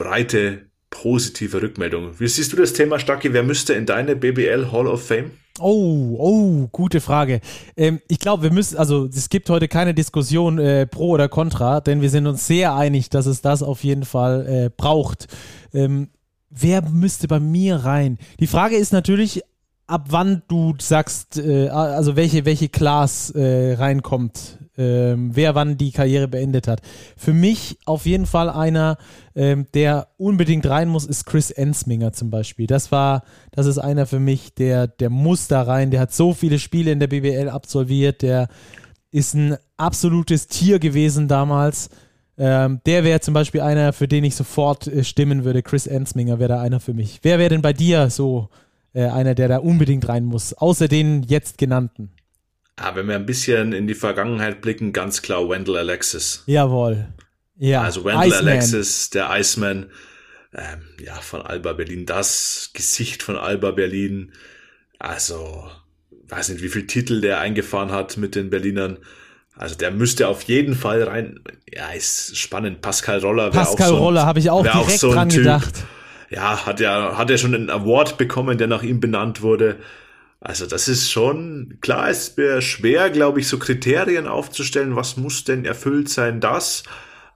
B: breite positive Rückmeldungen. Wie siehst du das Thema, Stacki? Wer müsste in deine BBL Hall of Fame?
A: Oh, oh, gute Frage. Ähm, ich glaube, wir müssen, also es gibt heute keine Diskussion äh, pro oder contra, denn wir sind uns sehr einig, dass es das auf jeden Fall äh, braucht. Ähm, wer müsste bei mir rein? Die Frage ist natürlich, ab wann du sagst, äh, also welche, welche Class äh, reinkommt ähm, wer wann die Karriere beendet hat. Für mich auf jeden Fall einer, ähm, der unbedingt rein muss, ist Chris Ensminger zum Beispiel. Das war, das ist einer für mich, der, der muss da rein. Der hat so viele Spiele in der BBL absolviert. Der ist ein absolutes Tier gewesen damals. Ähm, der wäre zum Beispiel einer, für den ich sofort äh, stimmen würde. Chris Ensminger wäre da einer für mich. Wer wäre denn bei dir so äh, einer, der da unbedingt rein muss, außer den jetzt genannten?
B: Ja, wenn wir ein bisschen in die Vergangenheit blicken, ganz klar Wendell Alexis.
A: Jawohl. Ja.
B: Also Wendell Iceman. Alexis, der Iceman, ähm, ja, von Alba Berlin, das Gesicht von Alba Berlin. Also, weiß nicht, wie viel Titel der eingefahren hat mit den Berlinern. Also der müsste auf jeden Fall rein. Ja, ist spannend. Pascal Roller
A: wäre Pascal auch so ein, Roller habe ich auch direkt auch so dran typ. gedacht.
B: Ja, hat ja hat ja schon einen Award bekommen, der nach ihm benannt wurde. Also das ist schon, klar, es wäre schwer, glaube ich, so Kriterien aufzustellen, was muss denn erfüllt sein, das.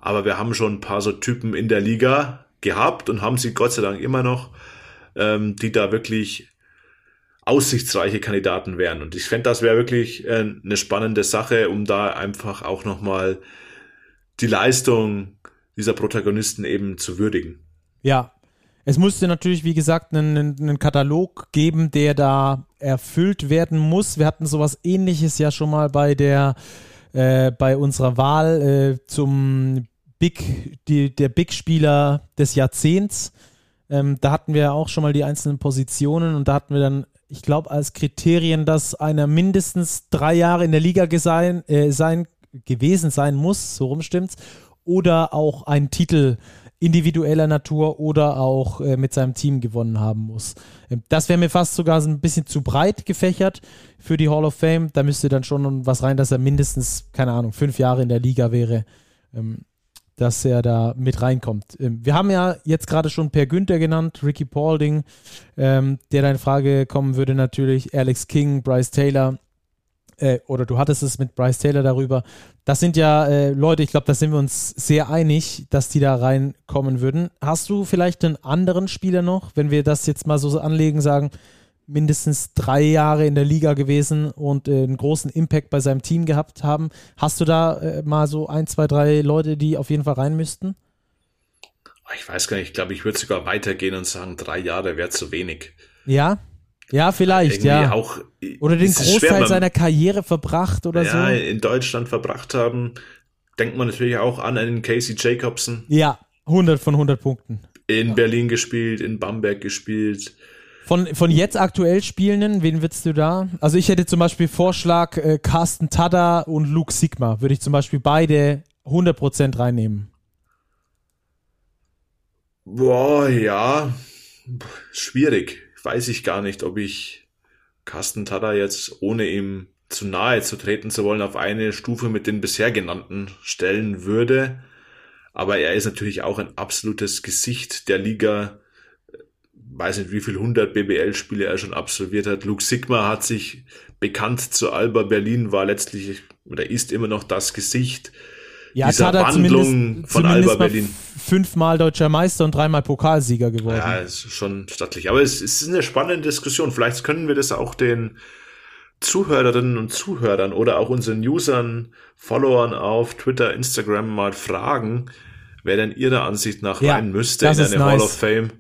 B: Aber wir haben schon ein paar so Typen in der Liga gehabt und haben sie Gott sei Dank immer noch, ähm, die da wirklich aussichtsreiche Kandidaten wären. Und ich fände, das wäre wirklich äh, eine spannende Sache, um da einfach auch nochmal die Leistung dieser Protagonisten eben zu würdigen.
A: Ja, es musste natürlich, wie gesagt, einen, einen, Katalog geben, der da erfüllt werden muss. Wir hatten sowas ähnliches ja schon mal bei der äh, bei unserer Wahl äh, zum Big, die, der Big-Spieler des Jahrzehnts. Ähm, da hatten wir auch schon mal die einzelnen Positionen und da hatten wir dann, ich glaube, als Kriterien, dass einer mindestens drei Jahre in der Liga gesein, äh, sein, gewesen sein muss, so rum stimmt's, oder auch ein Titel individueller Natur oder auch äh, mit seinem Team gewonnen haben muss. Ähm, das wäre mir fast sogar so ein bisschen zu breit gefächert für die Hall of Fame. Da müsste dann schon was rein, dass er mindestens, keine Ahnung, fünf Jahre in der Liga wäre, ähm, dass er da mit reinkommt. Ähm, wir haben ja jetzt gerade schon Per Günther genannt, Ricky Paulding, ähm, der da in Frage kommen würde natürlich, Alex King, Bryce Taylor äh, oder du hattest es mit Bryce Taylor darüber. Das sind ja äh, Leute, ich glaube, da sind wir uns sehr einig, dass die da reinkommen würden. Hast du vielleicht einen anderen Spieler noch, wenn wir das jetzt mal so anlegen, sagen, mindestens drei Jahre in der Liga gewesen und äh, einen großen Impact bei seinem Team gehabt haben. Hast du da äh, mal so ein, zwei, drei Leute, die auf jeden Fall rein müssten?
B: Ich weiß gar nicht, ich glaube, ich würde sogar weitergehen und sagen, drei Jahre wäre zu wenig.
A: Ja? Ja, vielleicht, ja.
B: Auch,
A: oder den Großteil schwer, seiner Karriere verbracht oder
B: ja,
A: so.
B: Ja, in Deutschland verbracht haben. Denkt man natürlich auch an einen Casey Jacobson.
A: Ja, 100 von 100 Punkten.
B: In ja. Berlin gespielt, in Bamberg gespielt.
A: Von, von jetzt aktuell Spielenden, wen würdest du da? Also ich hätte zum Beispiel Vorschlag äh, Carsten Tada und Luke Sigma. Würde ich zum Beispiel beide 100% reinnehmen.
B: Boah, ja. Schwierig weiß ich gar nicht, ob ich, Carsten Tada jetzt, ohne ihm zu nahe zu treten zu wollen, auf eine Stufe mit den bisher genannten stellen würde. Aber er ist natürlich auch ein absolutes Gesicht der Liga. Weiß nicht, wie viel 100 BBL-Spiele er schon absolviert hat. Luke Sigma hat sich bekannt zu Alba Berlin, war letztlich oder ist immer noch das Gesicht
A: ja, dieser Wandlung von Alba Berlin. Fünfmal deutscher Meister und dreimal Pokalsieger geworden.
B: Ja, ist schon stattlich. Aber es, es ist eine spannende Diskussion. Vielleicht können wir das auch den Zuhörerinnen und Zuhörern oder auch unseren Usern, Followern auf Twitter, Instagram mal fragen, wer denn ihrer Ansicht nach ja, rein müsste in eine nice. Hall of Fame.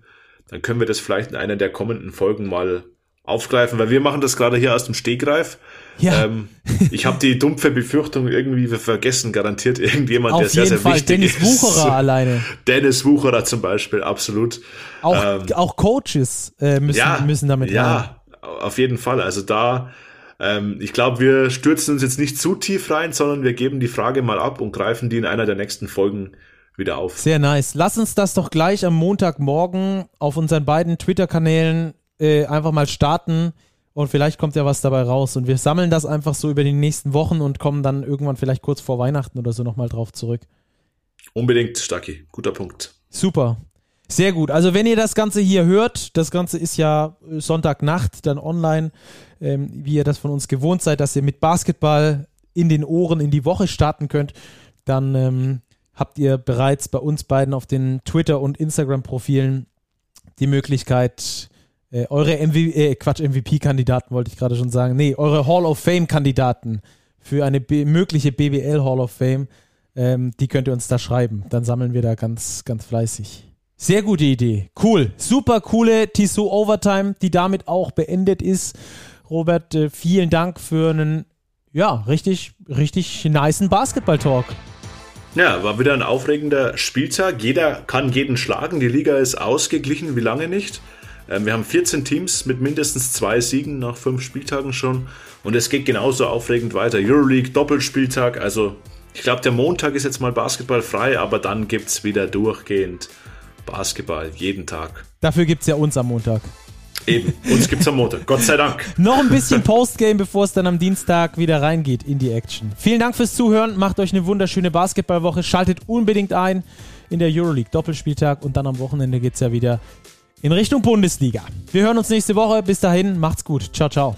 B: Dann können wir das vielleicht in einer der kommenden Folgen mal aufgreifen, weil wir machen das gerade hier aus dem Stegreif. Ja. Ähm, ich habe die dumpfe Befürchtung, irgendwie wir vergessen garantiert irgendjemand,
A: Auf
B: der sehr, sehr
A: Fall.
B: wichtig
A: Dennis
B: ist.
A: Dennis Wucherer alleine.
B: Dennis Wucherer zum Beispiel, absolut.
A: Auch, ähm, auch Coaches äh, müssen, ja, müssen damit
B: Ja, rein. auf jeden Fall. Also da ähm, ich glaube, wir stürzen uns jetzt nicht zu tief rein, sondern wir geben die Frage mal ab und greifen die in einer der nächsten Folgen wieder auf.
A: Sehr nice. Lass uns das doch gleich am Montagmorgen auf unseren beiden Twitter-Kanälen äh, einfach mal starten und vielleicht kommt ja was dabei raus. Und wir sammeln das einfach so über die nächsten Wochen und kommen dann irgendwann vielleicht kurz vor Weihnachten oder so nochmal drauf zurück.
B: Unbedingt, Stacki. Guter Punkt.
A: Super. Sehr gut. Also wenn ihr das Ganze hier hört, das Ganze ist ja Sonntagnacht dann online, ähm, wie ihr das von uns gewohnt seid, dass ihr mit Basketball in den Ohren in die Woche starten könnt, dann ähm, habt ihr bereits bei uns beiden auf den Twitter- und Instagram-Profilen die Möglichkeit, äh, eure MV äh, Quatsch, MVP-Kandidaten wollte ich gerade schon sagen, nee, eure Hall of Fame-Kandidaten für eine B mögliche BBL Hall of Fame, ähm, die könnt ihr uns da schreiben. Dann sammeln wir da ganz, ganz fleißig. Sehr gute Idee. Cool. Super coole Tissot Overtime, die damit auch beendet ist. Robert, äh, vielen Dank für einen, ja, richtig, richtig niceen Basketball-Talk.
B: Ja, war wieder ein aufregender Spieltag. Jeder kann jeden schlagen. Die Liga ist ausgeglichen, wie lange nicht. Ähm, wir haben 14 Teams mit mindestens zwei Siegen nach fünf Spieltagen schon. Und es geht genauso aufregend weiter. Euroleague, Doppelspieltag. Also, ich glaube, der Montag ist jetzt mal basketballfrei, aber dann gibt es wieder durchgehend Basketball jeden Tag.
A: Dafür gibt es ja uns am Montag.
B: Eben, uns gibt es am Montag. Gott sei Dank.
A: Noch ein bisschen Postgame, bevor es dann am Dienstag wieder reingeht in die Action. Vielen Dank fürs Zuhören. Macht euch eine wunderschöne Basketballwoche. Schaltet unbedingt ein in der Euroleague Doppelspieltag und dann am Wochenende geht es ja wieder in Richtung Bundesliga. Wir hören uns nächste Woche. Bis dahin, macht's gut. Ciao, ciao.